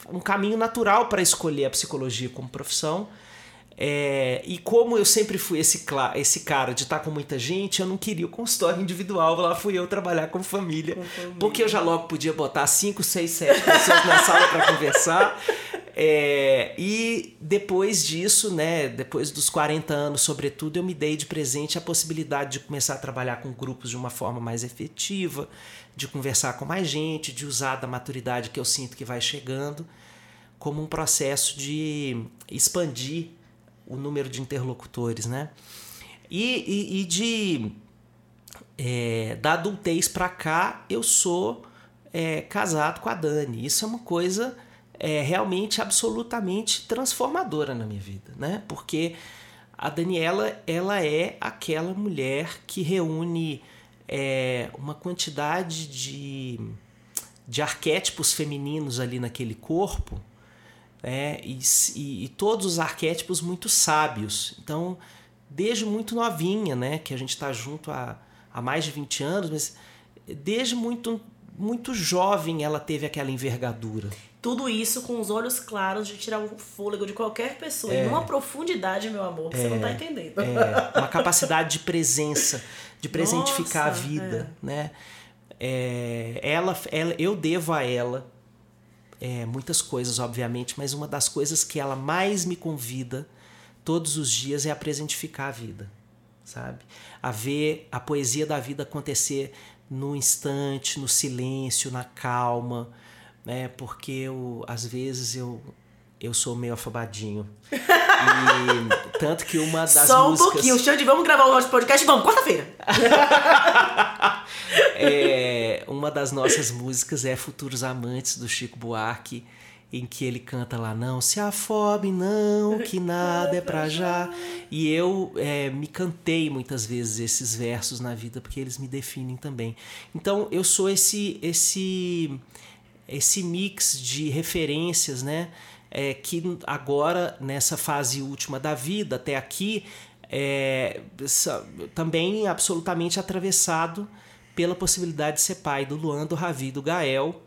Speaker 2: um caminho natural para escolher a psicologia como profissão. É, e como eu sempre fui esse, esse cara de estar com muita gente, eu não queria o consultório individual. Lá fui eu trabalhar com família, com família. Porque eu já logo podia botar 5, 6, 7 pessoas na sala para conversar. É, e depois disso, né, depois dos 40 anos, sobretudo, eu me dei de presente a possibilidade de começar a trabalhar com grupos de uma forma mais efetiva, de conversar com mais gente, de usar da maturidade que eu sinto que vai chegando, como um processo de expandir o número de interlocutores, né? E, e, e de é, da adultez para cá, eu sou é, casado com a Dani. Isso é uma coisa é, realmente absolutamente transformadora na minha vida, né? Porque a Daniela ela é aquela mulher que reúne é, uma quantidade de, de arquétipos femininos ali naquele corpo né? e, e, e todos os arquétipos muito sábios. Então, desde muito novinha, né? que a gente está junto há, há mais de 20 anos, mas desde muito, muito jovem ela teve aquela envergadura.
Speaker 1: Tudo isso com os olhos claros de tirar o fôlego de qualquer pessoa. É. numa profundidade, meu amor, que é. você não tá entendendo.
Speaker 2: É. Uma capacidade de presença, de presentificar Nossa, a vida, é. né? É, ela, ela, eu devo a ela é, muitas coisas, obviamente, mas uma das coisas que ela mais me convida todos os dias é a presentificar a vida, sabe? A ver a poesia da vida acontecer no instante, no silêncio, na calma, né? Porque eu, às vezes eu eu sou meio afobadinho. E tanto que uma das
Speaker 1: Só
Speaker 2: músicas...
Speaker 1: um pouquinho, Xande, vamos gravar o nosso podcast? Vamos, quarta-feira.
Speaker 2: é, uma das nossas músicas é Futuros Amantes, do Chico Buarque, em que ele canta lá, não se afobe não, que nada é pra já. E eu é, me cantei muitas vezes esses versos na vida, porque eles me definem também. Então eu sou esse... esse esse mix de referências, né? É, que agora, nessa fase última da vida, até aqui, é, também absolutamente atravessado pela possibilidade de ser pai do Luan, do Ravi e do Gael,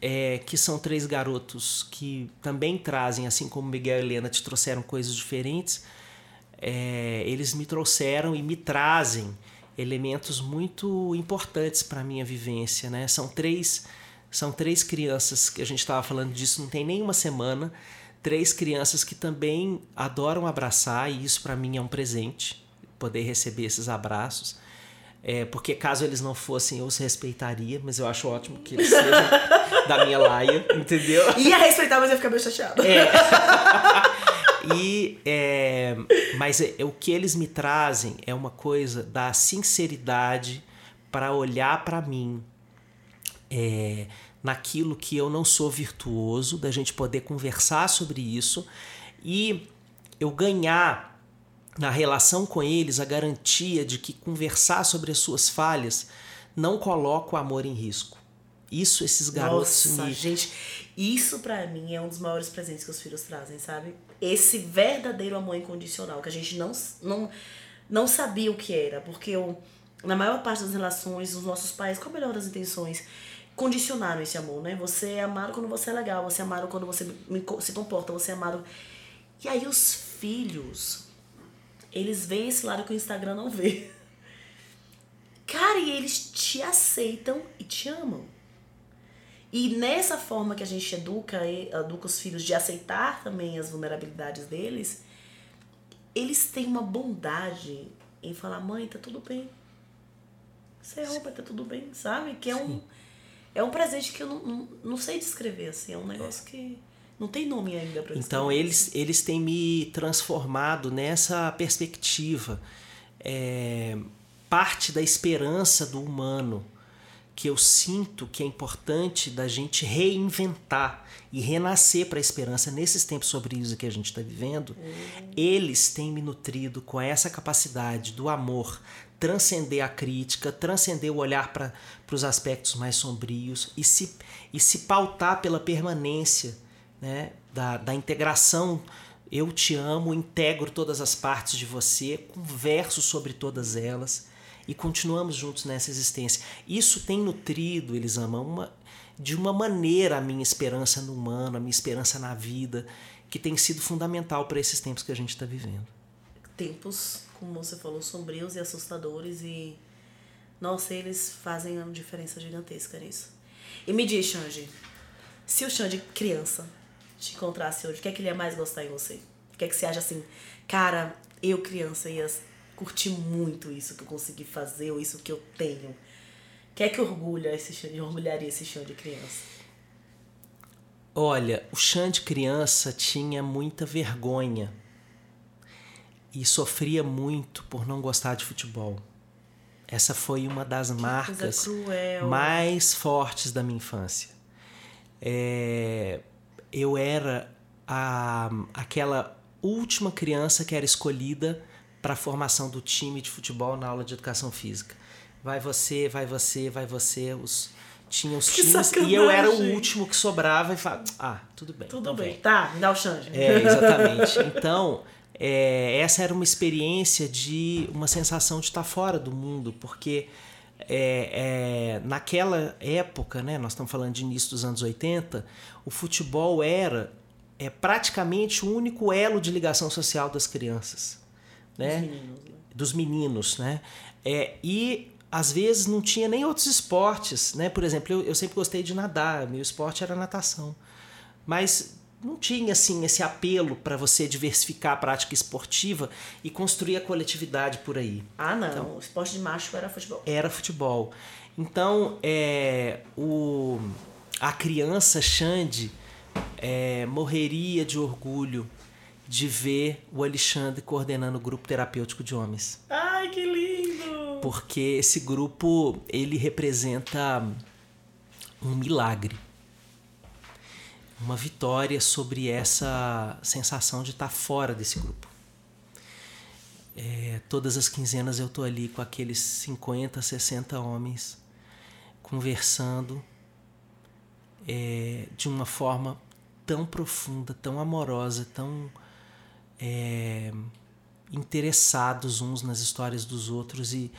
Speaker 2: é, que são três garotos que também trazem, assim como Miguel e Helena te trouxeram coisas diferentes, é, eles me trouxeram e me trazem elementos muito importantes para a minha vivência. Né? São três são três crianças que a gente estava falando disso não tem nem uma semana. Três crianças que também adoram abraçar, e isso para mim é um presente, poder receber esses abraços. É, porque caso eles não fossem, eu os respeitaria, mas eu acho ótimo que eles sejam da minha laia, entendeu?
Speaker 1: Ia respeitar, mas ia ficar meio chateado.
Speaker 2: É. e, é, mas é, o que eles me trazem é uma coisa da sinceridade para olhar para mim é, naquilo que eu não sou virtuoso, da gente poder conversar sobre isso e eu ganhar na relação com eles a garantia de que conversar sobre as suas falhas não coloca o amor em risco. Isso esses garotos
Speaker 1: Nossa, me... gente, isso para mim é um dos maiores presentes que os filhos trazem, sabe? Esse verdadeiro amor incondicional que a gente não não não sabia o que era, porque eu, na maior parte das relações, os nossos pais, com a melhor das intenções, condicionaram esse amor, né? Você é amado quando você é legal, você é amado quando você se comporta, você é amado. E aí os filhos, eles veem esse lado que o Instagram não vê. Cara, e eles te aceitam e te amam. E nessa forma que a gente educa, educa os filhos de aceitar também as vulnerabilidades deles, eles têm uma bondade em falar, mãe, tá tudo bem. Você é roupa, tá tudo bem, sabe? Que é um. Sim é um presente que eu não, não, não sei descrever, assim. É um negócio que não tem nome ainda para
Speaker 2: Então eles, eles têm me transformado nessa perspectiva. É, parte da esperança do humano que eu sinto que é importante da gente reinventar e renascer para a esperança nesses tempos sombrios que a gente está vivendo, uhum. eles têm me nutrido com essa capacidade do amor transcender a crítica, transcender o olhar para os aspectos mais sombrios e se, e se pautar pela permanência né, da, da integração. Eu te amo, integro todas as partes de você, converso sobre todas elas e continuamos juntos nessa existência. Isso tem nutrido, eles amam, uma, de uma maneira a minha esperança no humano, a minha esperança na vida, que tem sido fundamental para esses tempos que a gente está vivendo.
Speaker 1: Tempos como você falou, sombrios e assustadores e nossa, eles fazem uma diferença gigantesca nisso. E me diz, Xande, se o Xande criança te encontrasse hoje, o que é que ele ia mais gostar em você? O que é que você acha assim, cara, eu criança ia curtir muito isso que eu consegui fazer, ou isso que eu tenho? O que é que orgulha esse chão, orgulharia esse chão de criança?
Speaker 2: Olha, o chão de criança tinha muita vergonha e sofria muito por não gostar de futebol. Essa foi uma das
Speaker 1: Que
Speaker 2: marcas mais fortes da minha infância. É, eu era a, aquela última criança que era escolhida para a formação do time de futebol na aula de educação física. Vai você, vai você, vai você. Os, tinha os
Speaker 1: Que
Speaker 2: times e eu era o
Speaker 1: sacanagem.
Speaker 2: último que sobrava e falava, ah, tudo bem.
Speaker 1: Tudo
Speaker 2: então
Speaker 1: bem.
Speaker 2: vem."
Speaker 1: Tá, me dá o chance.
Speaker 2: É, exatamente. Então, é, essa era uma experiência de uma sensação de estar fora do mundo, porque é, é, naquela época, né, nós estamos falando de início dos anos 80, o futebol era é, praticamente o único elo de ligação social das crianças. Né?
Speaker 1: meninos, né?
Speaker 2: dos meninos, né? É, e às vezes não tinha nem outros esportes, né? Por exemplo, eu, eu sempre gostei de nadar, meu esporte era natação, mas não tinha assim esse apelo para você diversificar a prática esportiva e construir a coletividade por aí.
Speaker 1: Ah, não.
Speaker 2: Então-
Speaker 1: o esporte de macho era futebol.
Speaker 2: Era futebol. Então, é, o, a criança Xande é, morreria de orgulho de ver o Alexandre coordenando o grupo terapêutico de homens
Speaker 1: Ai, que lindo!
Speaker 2: porque esse grupo ele representa um milagre, uma vitória sobre essa sensação de estar fora desse grupo. É, todas as quinzenas eu tô ali com aqueles 50, 60 homens conversando é, de uma forma tão profunda, tão amorosa, tão é, interessados uns nas histórias dos outros e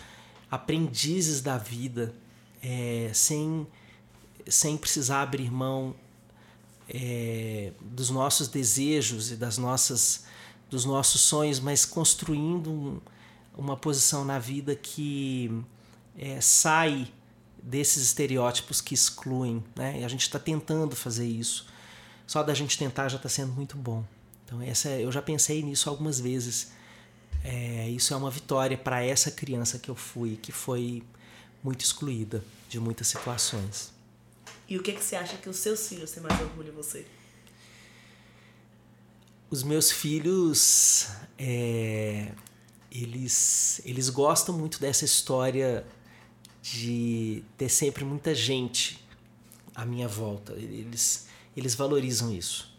Speaker 2: aprendizes da vida é, sem, sem precisar abrir mão é, dos nossos desejos e das nossas dos nossos sonhos, mas construindo um- uma posição na vida que sai desses estereótipos que excluem, né? E a gente está tentando fazer isso. Só da gente tentar já está sendo muito bom. Então essa é- eu já pensei nisso algumas vezes. É, isso é uma vitória para essa criança que eu fui, que foi muito excluída de muitas situações.
Speaker 1: E o que, que você acha que os seus filhos têm mais orgulho em você?
Speaker 2: Os meus filhos, é, eles, eles gostam muito dessa história de ter sempre muita gente à minha volta. Eles, eles valorizam isso.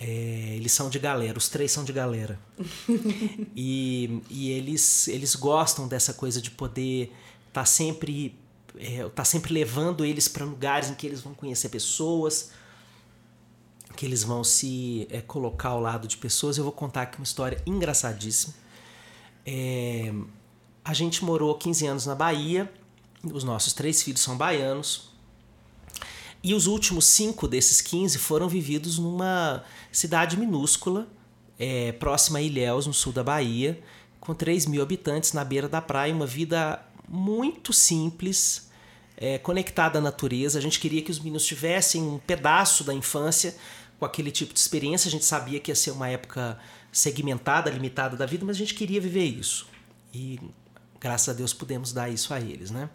Speaker 2: É, eles são de galera, os três são de galera. e e eles, eles gostam dessa coisa de poder estar sempre, é, tá sempre levando eles para lugares em que eles vão conhecer pessoas, que eles vão se é, colocar ao lado de pessoas. Eu vou contar aqui uma história engraçadíssima. É, a gente morou 15 anos na Bahia, os nossos três filhos são baianos. E os últimos cinco desses 15 foram vividos numa cidade minúscula, é, próxima a Ilhéus, no sul da Bahia, com 3 mil habitantes na beira da praia, uma vida muito simples, é, conectada à natureza. A gente queria que os meninos tivessem um pedaço da infância com aquele tipo de experiência. A gente sabia que ia ser uma época segmentada, limitada da vida, mas a gente queria viver isso. E graças a Deus pudemos dar isso a eles, né?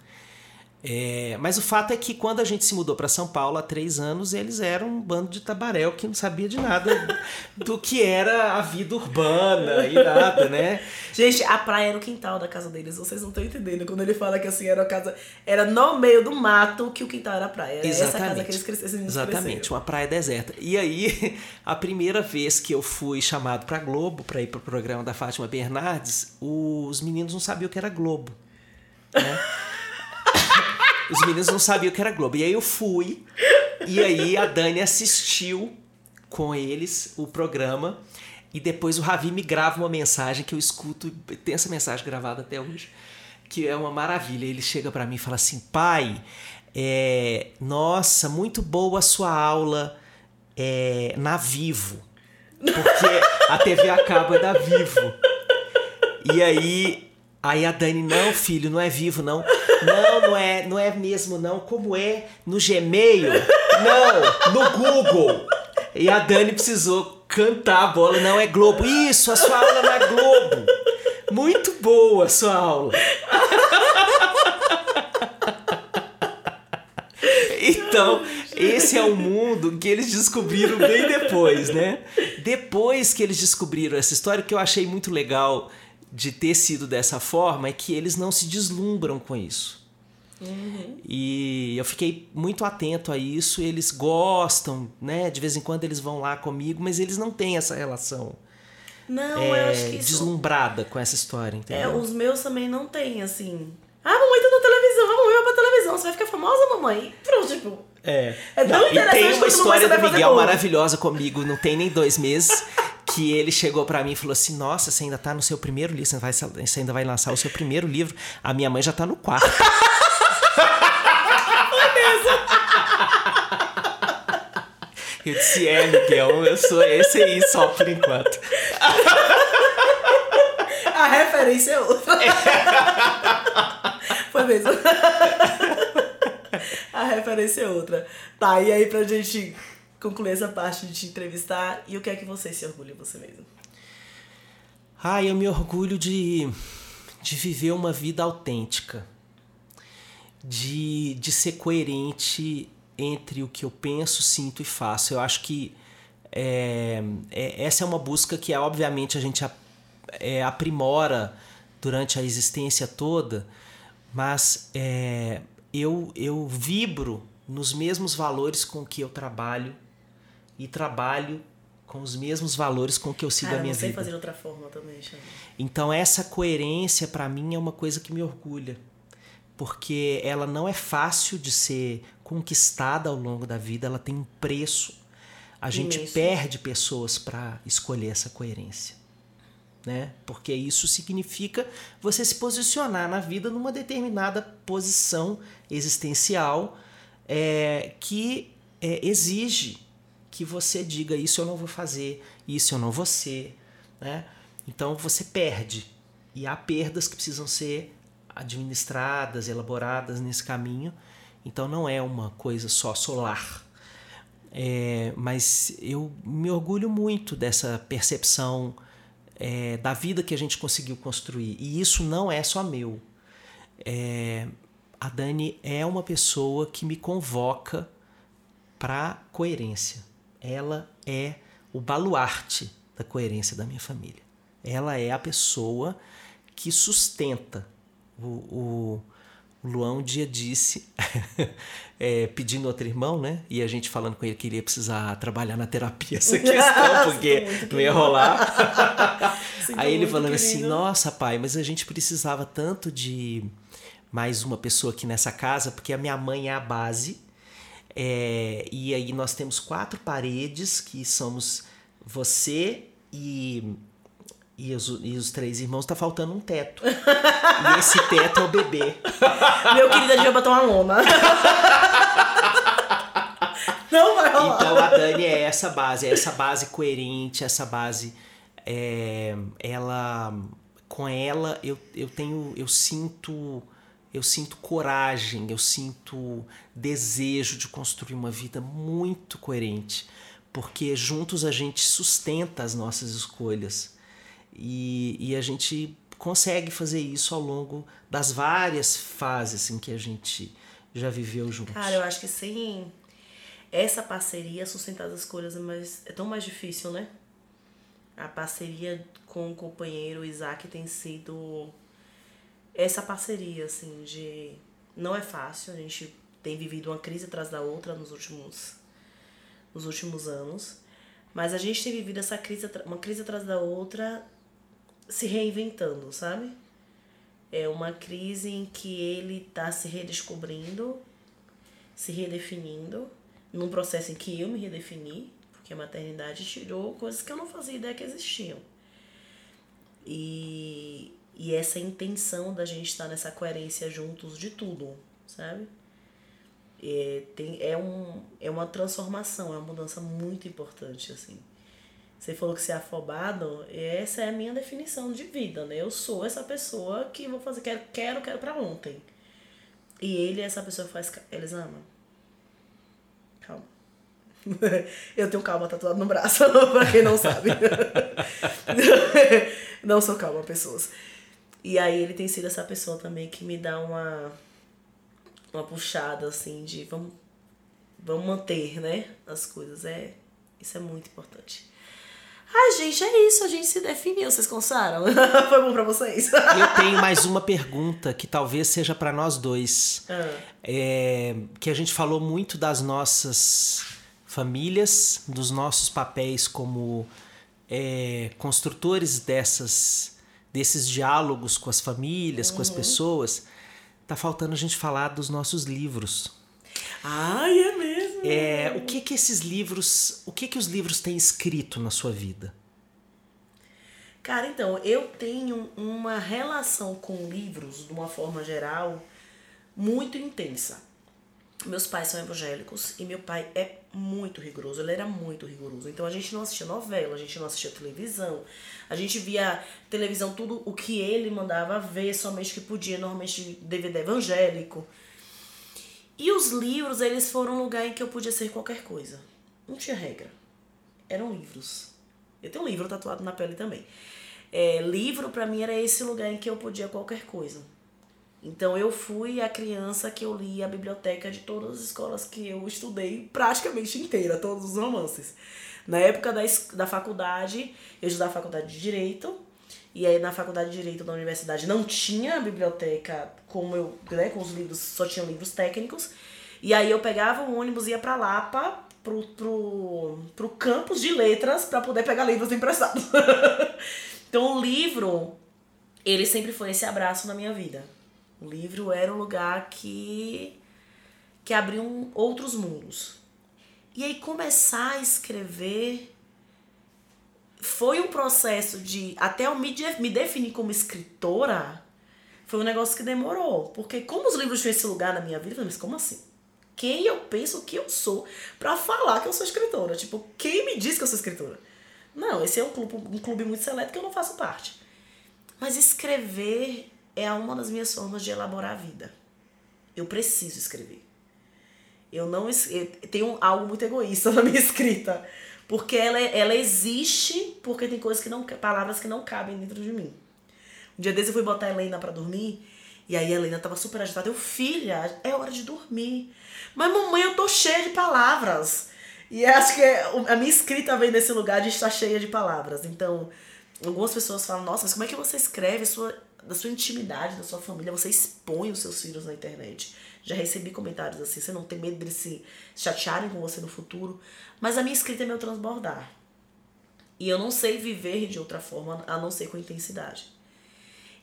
Speaker 2: É, mas o fato é que quando a gente se mudou para São Paulo há três anos, eles eram um bando de tabaréu que não sabia de nada do que era a vida urbana e nada, né?
Speaker 1: Gente, a praia era o quintal da casa deles. Vocês não estão entendendo. Quando ele fala que assim era a casa. Era no meio do mato que o quintal era a praia. Era essa casa que eles cresceram.
Speaker 2: Exatamente, uma praia deserta. E aí, a primeira vez que eu fui chamado para Globo, para ir para o programa da Fátima Bernardes, os meninos não sabiam o que era Globo. Né? Os meninos não sabiam que era Globo. E aí eu fui, e aí a Dani assistiu com eles o programa. E depois o Ravi me grava uma mensagem que eu escuto, tem essa mensagem gravada até hoje, que é uma maravilha. Ele chega para mim e fala assim: pai, é, nossa, muito boa a sua aula é, na Vivo. Porque a TV acaba da Vivo. E aí, aí a Dani, não, filho, não é vivo, não. Não, não é, não é mesmo, não. Como é? No Gmail? Não, no Google. E a Dani precisou cantar a bola. Não é Globo. Isso, a sua aula é Globo. Muito boa a sua aula. Então, esse é o mundo que eles descobriram bem depois, né? Depois que eles descobriram essa história, que eu achei muito legal de ter sido dessa forma, é que eles não se deslumbram com isso. Uhum. E eu fiquei muito atento a isso. Eles gostam, né? De vez em quando eles vão lá comigo, mas eles não têm essa relação.
Speaker 1: Não, é, eu acho que isso...
Speaker 2: deslumbrada com essa história, entendeu?
Speaker 1: É, os meus também não têm, assim. Ah, mamãe tá na televisão, vamos ver pra televisão, você vai ficar famosa, mamãe. Pronto, tipo.
Speaker 2: É.
Speaker 1: É tão
Speaker 2: não,
Speaker 1: interessante
Speaker 2: e tem uma história do Miguel maravilhosa comigo, não tem nem dois meses. que ele chegou para mim e falou assim: Nossa, você ainda tá no seu primeiro livro, você, vai, você ainda vai lançar o seu primeiro livro. A minha mãe já tá no quarto. Eu disse: É, Miguel, eu sou esse aí só por enquanto.
Speaker 1: A referência é outra. Foi mesmo. A referência é outra. Tá, e aí pra gente concluir essa parte de te entrevistar, e o que é que você se orgulha você mesmo?
Speaker 2: Ah, eu me orgulho de, de viver uma vida autêntica. De, de ser coerente entre o que eu penso, sinto e faço. Eu acho que é, é, essa é uma busca que, obviamente, a gente é, aprimora durante a existência toda, mas é, eu, eu vibro nos mesmos valores com que eu trabalho e trabalho com os mesmos valores com que eu sigo
Speaker 1: Cara,
Speaker 2: a minha
Speaker 1: não sei
Speaker 2: vida.
Speaker 1: fazer de outra forma também, Xavier.
Speaker 2: Então essa coerência para mim é uma coisa que me orgulha, porque ela não é fácil de ser conquistada ao longo da vida, ela tem um preço. A gente
Speaker 1: Imenso.
Speaker 2: perde pessoas para escolher essa coerência. Né? Porque isso significa você se posicionar na vida numa determinada posição existencial é, que é, exige que você diga isso eu não vou fazer, isso eu não vou ser. Né? Então você perde. E há perdas que precisam ser administradas, elaboradas nesse caminho. Então não é uma coisa só solar. É, mas eu me orgulho muito dessa percepção é, da vida que a gente conseguiu construir. E isso não é só meu. É, a Dani é uma pessoa que me convoca para coerência. Ela é o baluarte da coerência da minha família. Ela é a pessoa que sustenta. O, o, o Luan um dia disse, é, pedindo outro irmão, né? E a gente falando com ele que ele ia precisar trabalhar na terapia essa questão, porque não ia rolar. Aí ele falando assim:
Speaker 1: querido.
Speaker 2: Nossa, pai, mas a gente precisava tanto de mais uma pessoa aqui nessa casa, porque a minha mãe é a base. É, e aí nós temos quatro paredes que somos você e, e, os, e os três irmãos. Tá faltando um teto. e esse teto é o bebê.
Speaker 1: Meu querido, a gente vai botar uma lona. Não vai rolar.
Speaker 2: Então a Dani é essa base, é essa base coerente, essa base. é, ela. Com ela eu, eu tenho. Eu sinto. Eu sinto coragem, eu sinto desejo de construir uma vida muito coerente, porque juntos a gente sustenta as nossas escolhas e, e a gente consegue fazer isso ao longo das várias fases em que a gente já viveu juntos.
Speaker 1: Cara, eu acho que sem essa parceria, sustentar as escolhas é, mais, é tão mais difícil, né? A parceria com o companheiro Isaac tem sido essa parceria, assim, de. Não é fácil, a gente tem vivido uma crise atrás da outra nos últimos, nos últimos anos. Mas a gente tem vivido essa crise, uma crise atrás da outra, se reinventando, sabe? É uma crise em que ele tá se redescobrindo, se redefinindo, num processo em que eu me redefini, porque a maternidade tirou coisas que eu não fazia ideia que existiam. E, e essa intenção da gente estar nessa coerência juntos de tudo, sabe? É, tem, é, um, é uma transformação, é uma mudança muito importante, assim. Você falou que você é afobado, essa é a minha definição de vida, né? Eu sou essa pessoa que vou fazer, quero, quero, quero pra ontem. E ele é essa pessoa faz, eles amam. Calma. Eu tenho calma tatuado no braço, pra quem não sabe. não sou calma, pessoas. E aí ele tem sido essa pessoa também que me dá uma, uma puxada, assim, de vamos, vamos manter, né, as coisas. É, isso é muito importante. Ai, gente, é isso. A gente se definiu. Vocês cansaram? Foi bom pra vocês?
Speaker 2: Eu tenho mais uma pergunta que talvez seja para nós dois. Ah. É, que a gente falou muito das nossas famílias, dos nossos papéis como é, construtores dessas, desses diálogos com as famílias, uhum. com as uhum. pessoas. Tá faltando a gente falar dos nossos livros.
Speaker 1: Ai, é mesmo.
Speaker 2: É, o que que esses livros, o que que os livros têm escrito na sua vida?
Speaker 1: Cara, então, eu tenho uma relação com livros, de uma forma geral, muito intensa. Meus pais são evangélicos e meu pai é muito rigoroso, ele era muito rigoroso. Então a gente não assistia novela, a gente não assistia televisão, a gente via televisão, tudo o que ele mandava ver, somente que podia, normalmente DVD evangélico. E os livros, eles foram um lugar em que eu podia ser qualquer coisa. Não tinha regra. Eram livros. Eu tenho um livro tatuado na pele também. É, livro para mim era esse lugar em que eu podia qualquer coisa. Então eu fui a criança que eu li a biblioteca de todas as escolas que eu estudei praticamente inteira, todos os romances. Na época da, da faculdade, eu estudava a faculdade de Direito, e aí na faculdade de Direito da universidade não tinha biblioteca como eu, né, com os livros, só tinha livros técnicos. E aí eu pegava o ônibus ia pra Lapa, pro, pro, pro campus de letras, para poder pegar livros emprestados. então o livro, ele sempre foi esse abraço na minha vida. O livro era um lugar que, que abriu outros mundos. E aí começar a escrever foi um processo de até eu me, me definir como escritora foi um negócio que demorou. Porque como os livros tinham esse lugar na minha vida eu falei, mas como assim? Quem eu penso que eu sou para falar que eu sou escritora? Tipo quem me diz que eu sou escritora? Não esse é um clube um clube muito seleto que eu não faço parte. Mas escrever é uma das minhas formas de elaborar a vida eu preciso escrever eu não tenho algo muito egoísta na minha escrita porque ela, ela existe porque tem coisas que não. palavras que não cabem dentro de mim. Um dia desses eu fui botar a Helena pra dormir. E aí a Helena tava super agitada. Eu, filha, é hora de dormir. Mas mamãe, eu tô cheia de palavras. E acho que é, a minha escrita vem desse lugar de estar cheia de palavras. Então, algumas pessoas falam, nossa, mas como é que você escreve sua, da sua intimidade, da sua família? Você expõe os seus filhos na internet. Já recebi comentários assim, você não tem medo de se chatearem com você no futuro. Mas a minha escrita é meu transbordar. E eu não sei viver de outra forma a não ser com intensidade.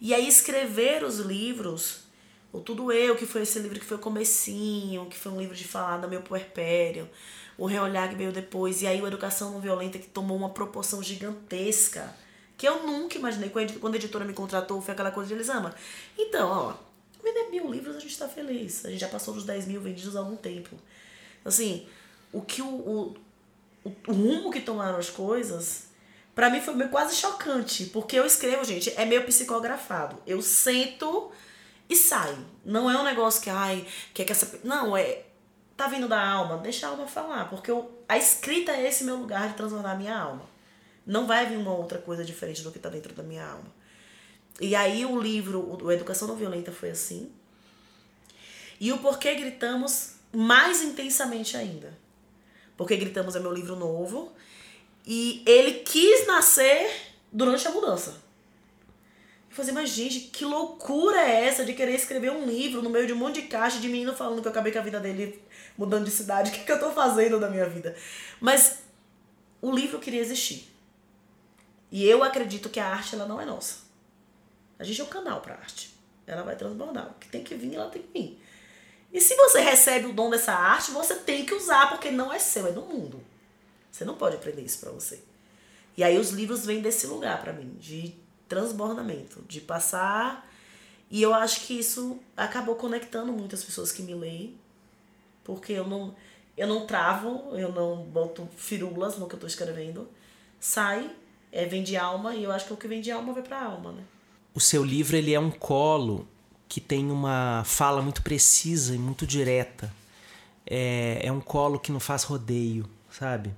Speaker 1: E aí escrever os livros, o Tudo Eu, que foi esse livro que foi o comecinho, que foi um livro de falar do meu puerpério, o Reolhar que veio depois, e aí o Educação Não Violenta que tomou uma proporção gigantesca, que eu nunca imaginei. Quando a editora me contratou, foi aquela coisa de Elisama. Então, ó, Vender mil livros a gente está feliz. A gente já passou dos 10 mil vendidos há algum tempo. Assim, o que o, o, o rumo que tomaram as coisas, para mim foi meio quase chocante. Porque eu escrevo, gente, é meio psicografado. Eu sento e saio. Não é um negócio que, ai, que é que essa. Não, é. Tá vindo da alma, deixa a alma falar. Porque eu, a escrita é esse meu lugar de transformar a minha alma. Não vai vir uma outra coisa diferente do que tá dentro da minha alma. E aí o livro, o Educação Não Violenta foi assim. E o Porquê Gritamos mais intensamente ainda. Porque Gritamos é meu livro novo. E ele quis nascer durante a mudança. Eu falei, mas gente, que loucura é essa de querer escrever um livro no meio de um monte de caixa de menino falando que eu acabei com a vida dele mudando de cidade, o que, que eu tô fazendo da minha vida? Mas o livro queria existir. E eu acredito que a arte ela não é nossa. A gente é um canal para arte. Ela vai transbordar. O que tem que vir, ela tem que vir. E se você recebe o dom dessa arte, você tem que usar, porque não é seu, é do mundo. Você não pode aprender isso para você. E aí os livros vêm desse lugar para mim, de transbordamento, de passar. E eu acho que isso acabou conectando muitas pessoas que me leem, porque eu não eu não travo, eu não boto firulas no que eu tô escrevendo. Sai, é, vem de alma, e eu acho que o que vem de alma vai pra alma, né?
Speaker 2: o seu livro ele é um colo que tem uma fala muito precisa e muito direta. É, é um colo que não faz rodeio. sabe?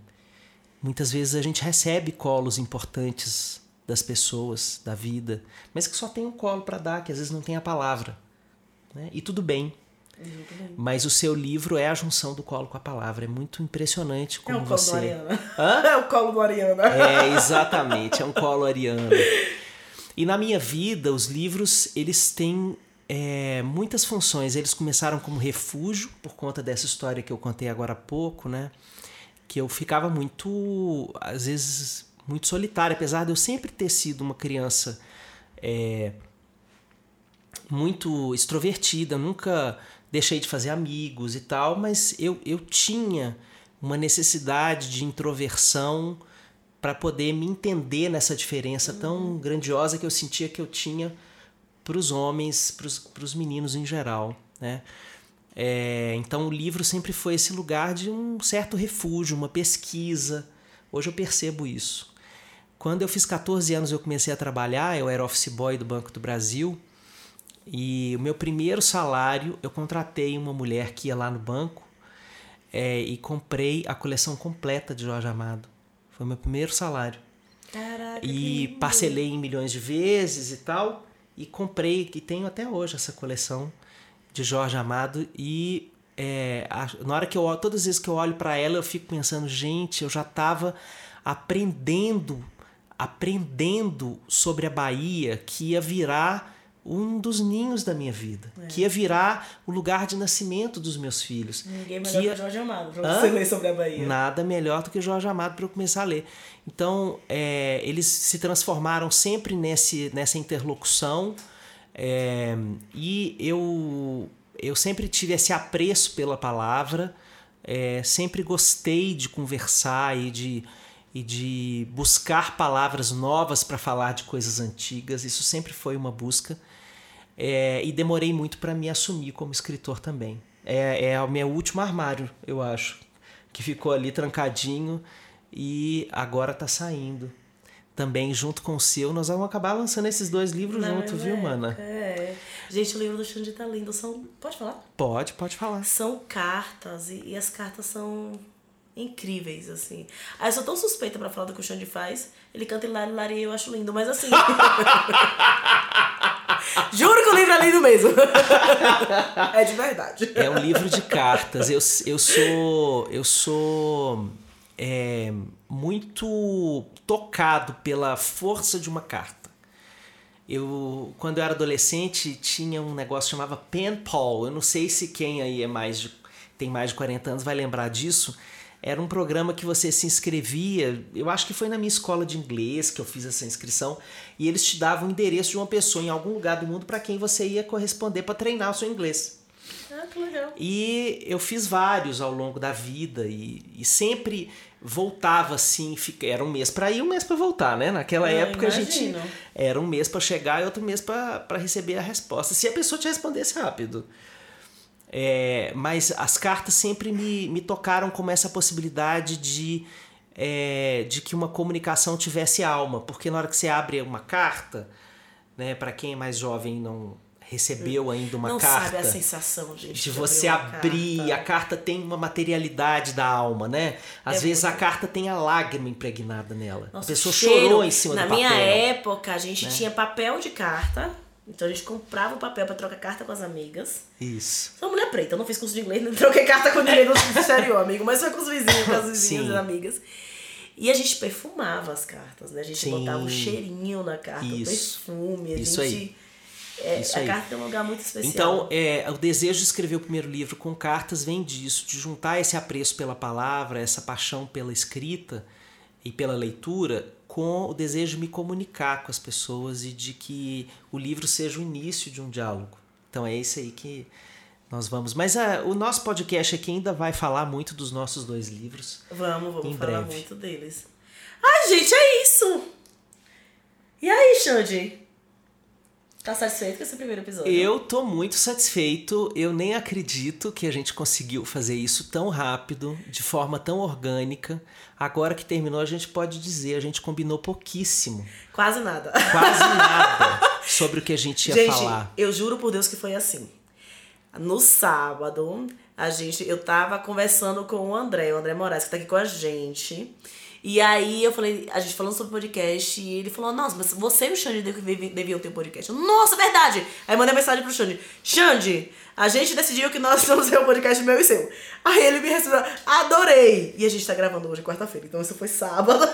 Speaker 2: Muitas vezes a gente recebe colos importantes das pessoas, da vida, mas que só tem um colo para dar, que às vezes não tem a palavra. Né? E tudo bem. Mas o seu livro é a junção do colo com a palavra. É muito impressionante como
Speaker 1: é colo
Speaker 2: você.
Speaker 1: do Ariana. É o colo do Ariana.
Speaker 2: É, exatamente, é um colo ariano. E na minha vida, os livros, eles têm é, muitas funções. Eles começaram como refúgio, por conta dessa história que eu contei agora há pouco, né? Que eu ficava muito, às vezes, muito solitário, apesar de eu sempre ter sido uma criança é, muito extrovertida, nunca deixei de fazer amigos e tal, mas eu, eu tinha uma necessidade de introversão para poder me entender nessa diferença tão grandiosa que eu sentia que eu tinha para os homens, para os meninos em geral, né? É, então o livro sempre foi esse lugar de um certo refúgio, uma pesquisa. Hoje eu percebo isso. Quando eu fiz 14 anos eu comecei a trabalhar, eu era office boy do Banco do Brasil e o meu primeiro salário, eu contratei uma mulher que ia lá no banco é, e comprei a coleção completa de Jorge Amado. Foi o meu primeiro salário.
Speaker 1: Caraca,
Speaker 2: E parcelei em milhões de vezes e tal. E comprei, e tenho até hoje essa coleção de Jorge Amado. E é, a, na hora que eu todas as vezes que eu olho para ela, eu fico pensando, gente, eu já estava aprendendo, aprendendo sobre a Bahia que ia virar um dos ninhos da minha vida, é. que ia virar o lugar de nascimento dos meus filhos.
Speaker 1: Ninguém melhor que, ia... que Jorge Amado para você ler sobre a Bahia.
Speaker 2: Nada melhor do que Jorge Amado para eu começar a ler. Então, é, eles se transformaram sempre nesse, nessa interlocução é, e eu, eu sempre tive esse apreço pela palavra, é, sempre gostei de conversar e de e de buscar palavras novas para falar de coisas antigas. Isso sempre foi uma busca. É, e demorei muito para me assumir como escritor também. É, é o meu último armário, eu acho, que ficou ali trancadinho e agora está saindo. Também junto com o seu, nós vamos acabar lançando esses dois livros juntos, viu,
Speaker 1: é,
Speaker 2: mana?
Speaker 1: É. Gente, o livro do Xande tá lindo. São. Pode falar?
Speaker 2: Pode, pode falar.
Speaker 1: São cartas e, e as cartas são incríveis, assim. Ah, eu sou tão suspeita para falar do que o Xande faz. Ele canta Hilari Lari e eu acho lindo, mas assim. Juro que o livro é lindo mesmo. é de verdade.
Speaker 2: É um livro de cartas. Eu, eu sou. Eu sou. É, muito tocado pela força de uma carta. Eu, quando eu era adolescente, tinha um negócio que chamava pen pal. Eu não sei se quem aí é mais de, tem mais de 40 anos vai lembrar disso era um programa que você se inscrevia, eu acho que foi na minha escola de inglês que eu fiz essa inscrição, e eles te davam o endereço de uma pessoa em algum lugar do mundo para quem você ia corresponder para treinar o seu inglês.
Speaker 1: Ah, que legal.
Speaker 2: E eu fiz vários ao longo da vida e, e sempre voltava assim, fica, era um mês para ir, um mês para voltar, né? Naquela eu época imagino. a gente era um mês para chegar e outro mês para receber a resposta. Se a pessoa te respondesse rápido. É, mas as cartas sempre me, me tocaram como essa possibilidade de, é, de que uma comunicação tivesse alma. Porque na hora que você abre uma carta, né, para quem é mais jovem não recebeu ainda uma
Speaker 1: não
Speaker 2: carta.
Speaker 1: Sabe a sensação, gente,
Speaker 2: de, você abrir, carta. a carta tem uma materialidade da alma, né? Às é vezes a carta tem a lágrima impregnada nela.
Speaker 1: Nossa,
Speaker 2: a pessoa
Speaker 1: cheiro.
Speaker 2: chorou em cima
Speaker 1: Na
Speaker 2: do papel.
Speaker 1: Na minha época, a gente né? tinha papel de carta então a gente comprava o papel para trocar carta com as amigas.
Speaker 2: Isso.
Speaker 1: Sou mulher preta, eu não fiz curso de inglês, não troquei carta com ninguém no exterior, amigo, mas foi com os vizinhos, com as vizinhas e amigas. E a gente perfumava as cartas, né? A gente Sim. botava um cheirinho na carta, Isso. perfume, a
Speaker 2: Isso
Speaker 1: gente.
Speaker 2: Aí.
Speaker 1: É,
Speaker 2: Isso
Speaker 1: a
Speaker 2: aí.
Speaker 1: carta é um lugar muito especial.
Speaker 2: Então, é, o desejo de escrever o primeiro livro com cartas vem disso, de juntar esse apreço pela palavra, essa paixão pela escrita e pela leitura com o desejo de me comunicar com as pessoas e de que o livro seja o início de um diálogo. Então é isso aí que nós vamos. Mas uh, o nosso podcast aqui ainda vai falar muito dos nossos dois livros.
Speaker 1: Vamos, vamos falar
Speaker 2: breve.
Speaker 1: muito deles. Ai, gente, é isso! E aí, Xande? Tá satisfeito com esse primeiro episódio?
Speaker 2: Eu tô muito satisfeito. Eu nem acredito que a gente conseguiu fazer isso tão rápido, de forma tão orgânica. Agora que terminou, a gente pode dizer, a gente combinou pouquíssimo.
Speaker 1: Quase nada.
Speaker 2: Quase nada sobre o que a gente ia
Speaker 1: gente,
Speaker 2: falar.
Speaker 1: Eu juro por Deus que foi assim. No sábado, a gente, eu tava conversando com o André, o André Moraes, que tá aqui com a gente. E aí eu falei, a gente falando sobre podcast, e ele falou, nossa, mas você e o Xande deviam ter um podcast. Eu, nossa, verdade! Aí mandei mensagem pro Xande, Xande, a gente decidiu que nós vamos ter um podcast meu e seu. Aí ele me respondeu, adorei! E a gente tá gravando hoje, quarta-feira, então isso foi sábado.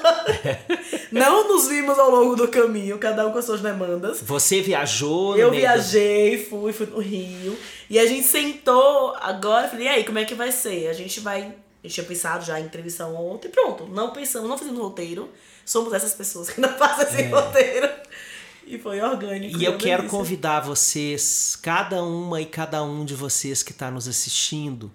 Speaker 1: Não nos vimos ao longo do caminho, cada um com as suas demandas.
Speaker 2: Você viajou?
Speaker 1: Eu viajei, fui, fui no Rio. E a gente sentou agora, falei, e aí, como é que vai ser? A gente vai a gente tinha pensado já em entrevistar ontem, pronto. Não pensamos, não fizemos roteiro. Somos essas pessoas que não fazem esse é. roteiro. E foi orgânico.
Speaker 2: E eu quero convidar vocês, cada uma e cada um de vocês que está nos assistindo,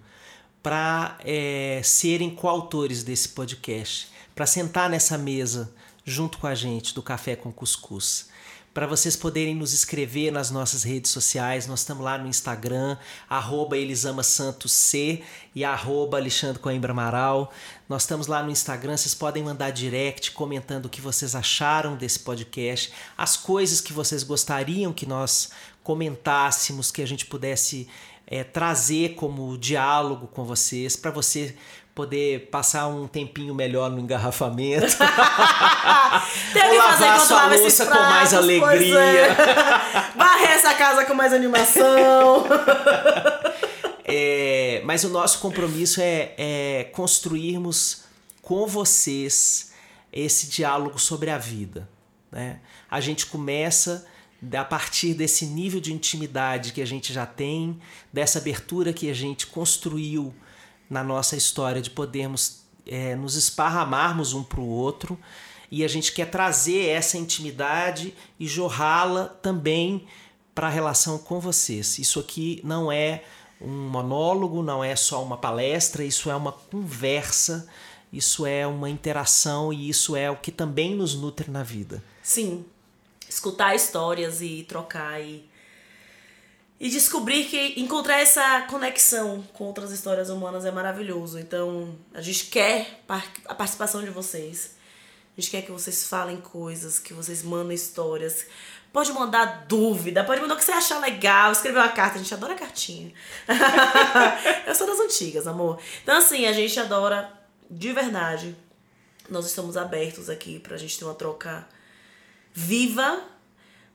Speaker 2: para é, serem coautores desse podcast, para sentar nessa mesa junto com a gente do Café com Cuscuz para vocês poderem nos escrever nas nossas redes sociais. Nós estamos lá no Instagram, arroba elisamaSantosC e arroba Alexandre Coimbra Amaral. Nós estamos lá no Instagram, vocês podem mandar direct comentando o que vocês acharam desse podcast, as coisas que vocês gostariam que nós comentássemos, que a gente pudesse é, trazer como diálogo com vocês, para você poder passar um tempinho melhor no engarrafamento.
Speaker 1: Tem que lavar sua louça
Speaker 2: com mais alegria. É.
Speaker 1: Varrer essa casa com mais animação.
Speaker 2: é, mas o nosso compromisso é, é construirmos com vocês esse diálogo sobre a vida. Né? A gente começa a partir desse nível de intimidade que a gente já tem, dessa abertura que a gente construiu na nossa história de podermos é, nos esparramarmos um para o outro e a gente quer trazer essa intimidade e jorrá-la também para a relação com vocês. Isso aqui não é um monólogo, não é só uma palestra, isso é uma conversa, isso é uma interação e isso é o que também nos nutre na vida.
Speaker 1: Sim. Escutar histórias e trocar e e descobrir que encontrar essa conexão com outras histórias humanas é maravilhoso. Então, a gente quer a participação de vocês. A gente quer que vocês falem coisas, que vocês mandem histórias. Pode mandar dúvida, pode mandar o que você achar legal, escrever uma carta. A gente adora cartinha. Eu sou das antigas, amor. Então, assim, a gente adora de verdade. Nós estamos abertos aqui pra gente ter uma troca viva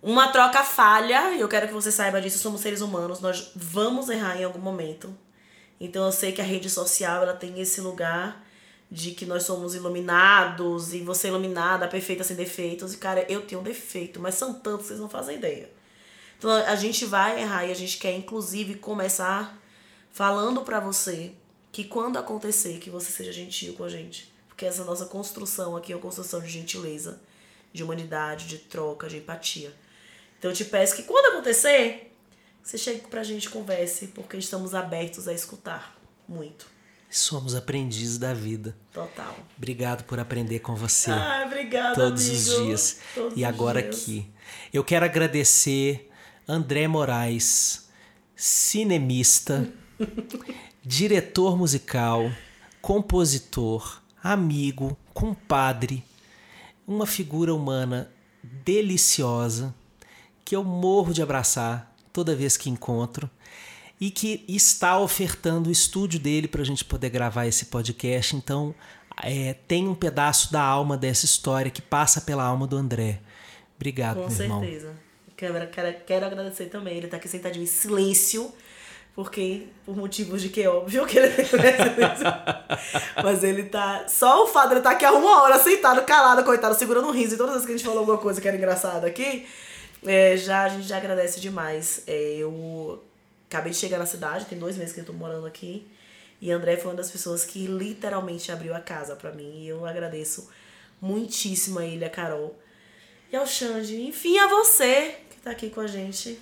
Speaker 1: uma troca falha, e eu quero que você saiba disso, somos seres humanos, nós vamos errar em algum momento. Então eu sei que a rede social ela tem esse lugar de que nós somos iluminados e você é iluminada, perfeita sem defeitos. E cara, eu tenho um defeito, mas são tantos vocês não fazem ideia. Então a gente vai errar e a gente quer inclusive começar falando para você que quando acontecer que você seja gentil com a gente, porque essa nossa construção aqui é uma construção de gentileza, de humanidade, de troca, de empatia. Então eu te peço que quando acontecer, você chegue pra gente e converse, porque estamos abertos a escutar muito.
Speaker 2: Somos aprendizes da vida.
Speaker 1: Total.
Speaker 2: Obrigado por aprender com você.
Speaker 1: Ah, obrigada,
Speaker 2: Todos
Speaker 1: amigo.
Speaker 2: os dias.
Speaker 1: Todos
Speaker 2: e agora
Speaker 1: dias.
Speaker 2: aqui. Eu quero agradecer André Moraes, cinemista, diretor musical, compositor, amigo, compadre, uma figura humana deliciosa que eu morro de abraçar toda vez que encontro e que está ofertando o estúdio dele para a gente poder gravar esse podcast. Então, é, tem um pedaço da alma dessa história que passa pela alma do André. Obrigado,
Speaker 1: Com
Speaker 2: meu
Speaker 1: certeza.
Speaker 2: irmão.
Speaker 1: Câmera, quero, quero agradecer também. Ele tá aqui sentadinho em silêncio, porque, por motivos de que é óbvio que ele silêncio. Mas ele tá. Só o fato de ele tá aqui há uma hora sentado, calado, coitado, segurando um riso. E todas as vezes que a gente falou alguma coisa que era engraçada aqui, é, já, a gente já agradece demais. É, eu acabei de chegar na cidade, tem dois meses que eu tô morando aqui. E André foi uma das pessoas que literalmente abriu a casa para mim. E eu agradeço muitíssimo a ele, a Carol. E ao Xande. Enfim, a você que tá aqui com a gente.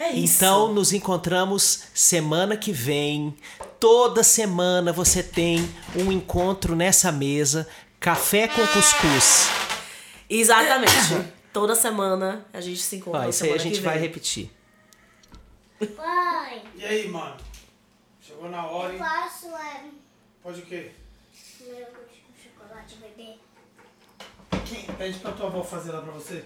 Speaker 1: É isso.
Speaker 2: Então, nos encontramos semana que vem. Toda semana você tem um encontro nessa mesa. Café com cuscuz.
Speaker 1: Exatamente. Toda semana a gente se encontra.
Speaker 2: Ó, isso aí a gente vai repetir.
Speaker 3: Pai,
Speaker 4: E aí, mano? Chegou na hora,
Speaker 3: eu faço é,
Speaker 4: Pode o quê?
Speaker 3: um chocolate bebê.
Speaker 4: Quem? Pede pra tua avó fazer lá pra você.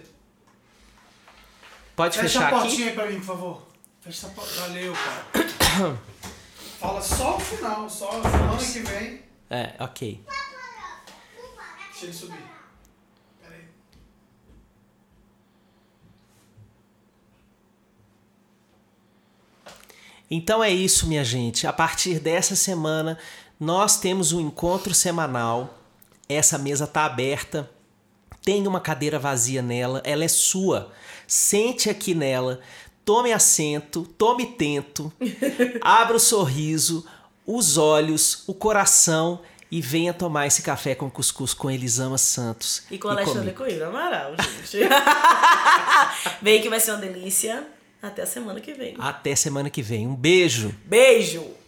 Speaker 2: Pode
Speaker 4: Fecha
Speaker 2: fechar
Speaker 4: a
Speaker 2: aqui?
Speaker 4: portinha aí pra mim, por favor. Fecha a porta. Valeu, cara. Fala só o final, só semana que vem.
Speaker 2: É, ok.
Speaker 4: Deixa ele subir.
Speaker 2: Então é isso, minha gente. A partir dessa semana, nós temos um encontro semanal. Essa mesa tá aberta. Tem uma cadeira vazia nela, ela é sua. Sente aqui nela, tome assento, tome tento, abra o sorriso, os olhos, o coração e venha tomar esse café com cuscuz com Elisama Santos.
Speaker 1: E com o Alexandre
Speaker 2: comigo.
Speaker 1: Coelho Amaral, gente. Vem que vai ser uma delícia. Até a semana que vem.
Speaker 2: Até semana que vem. Um beijo.
Speaker 1: Beijo!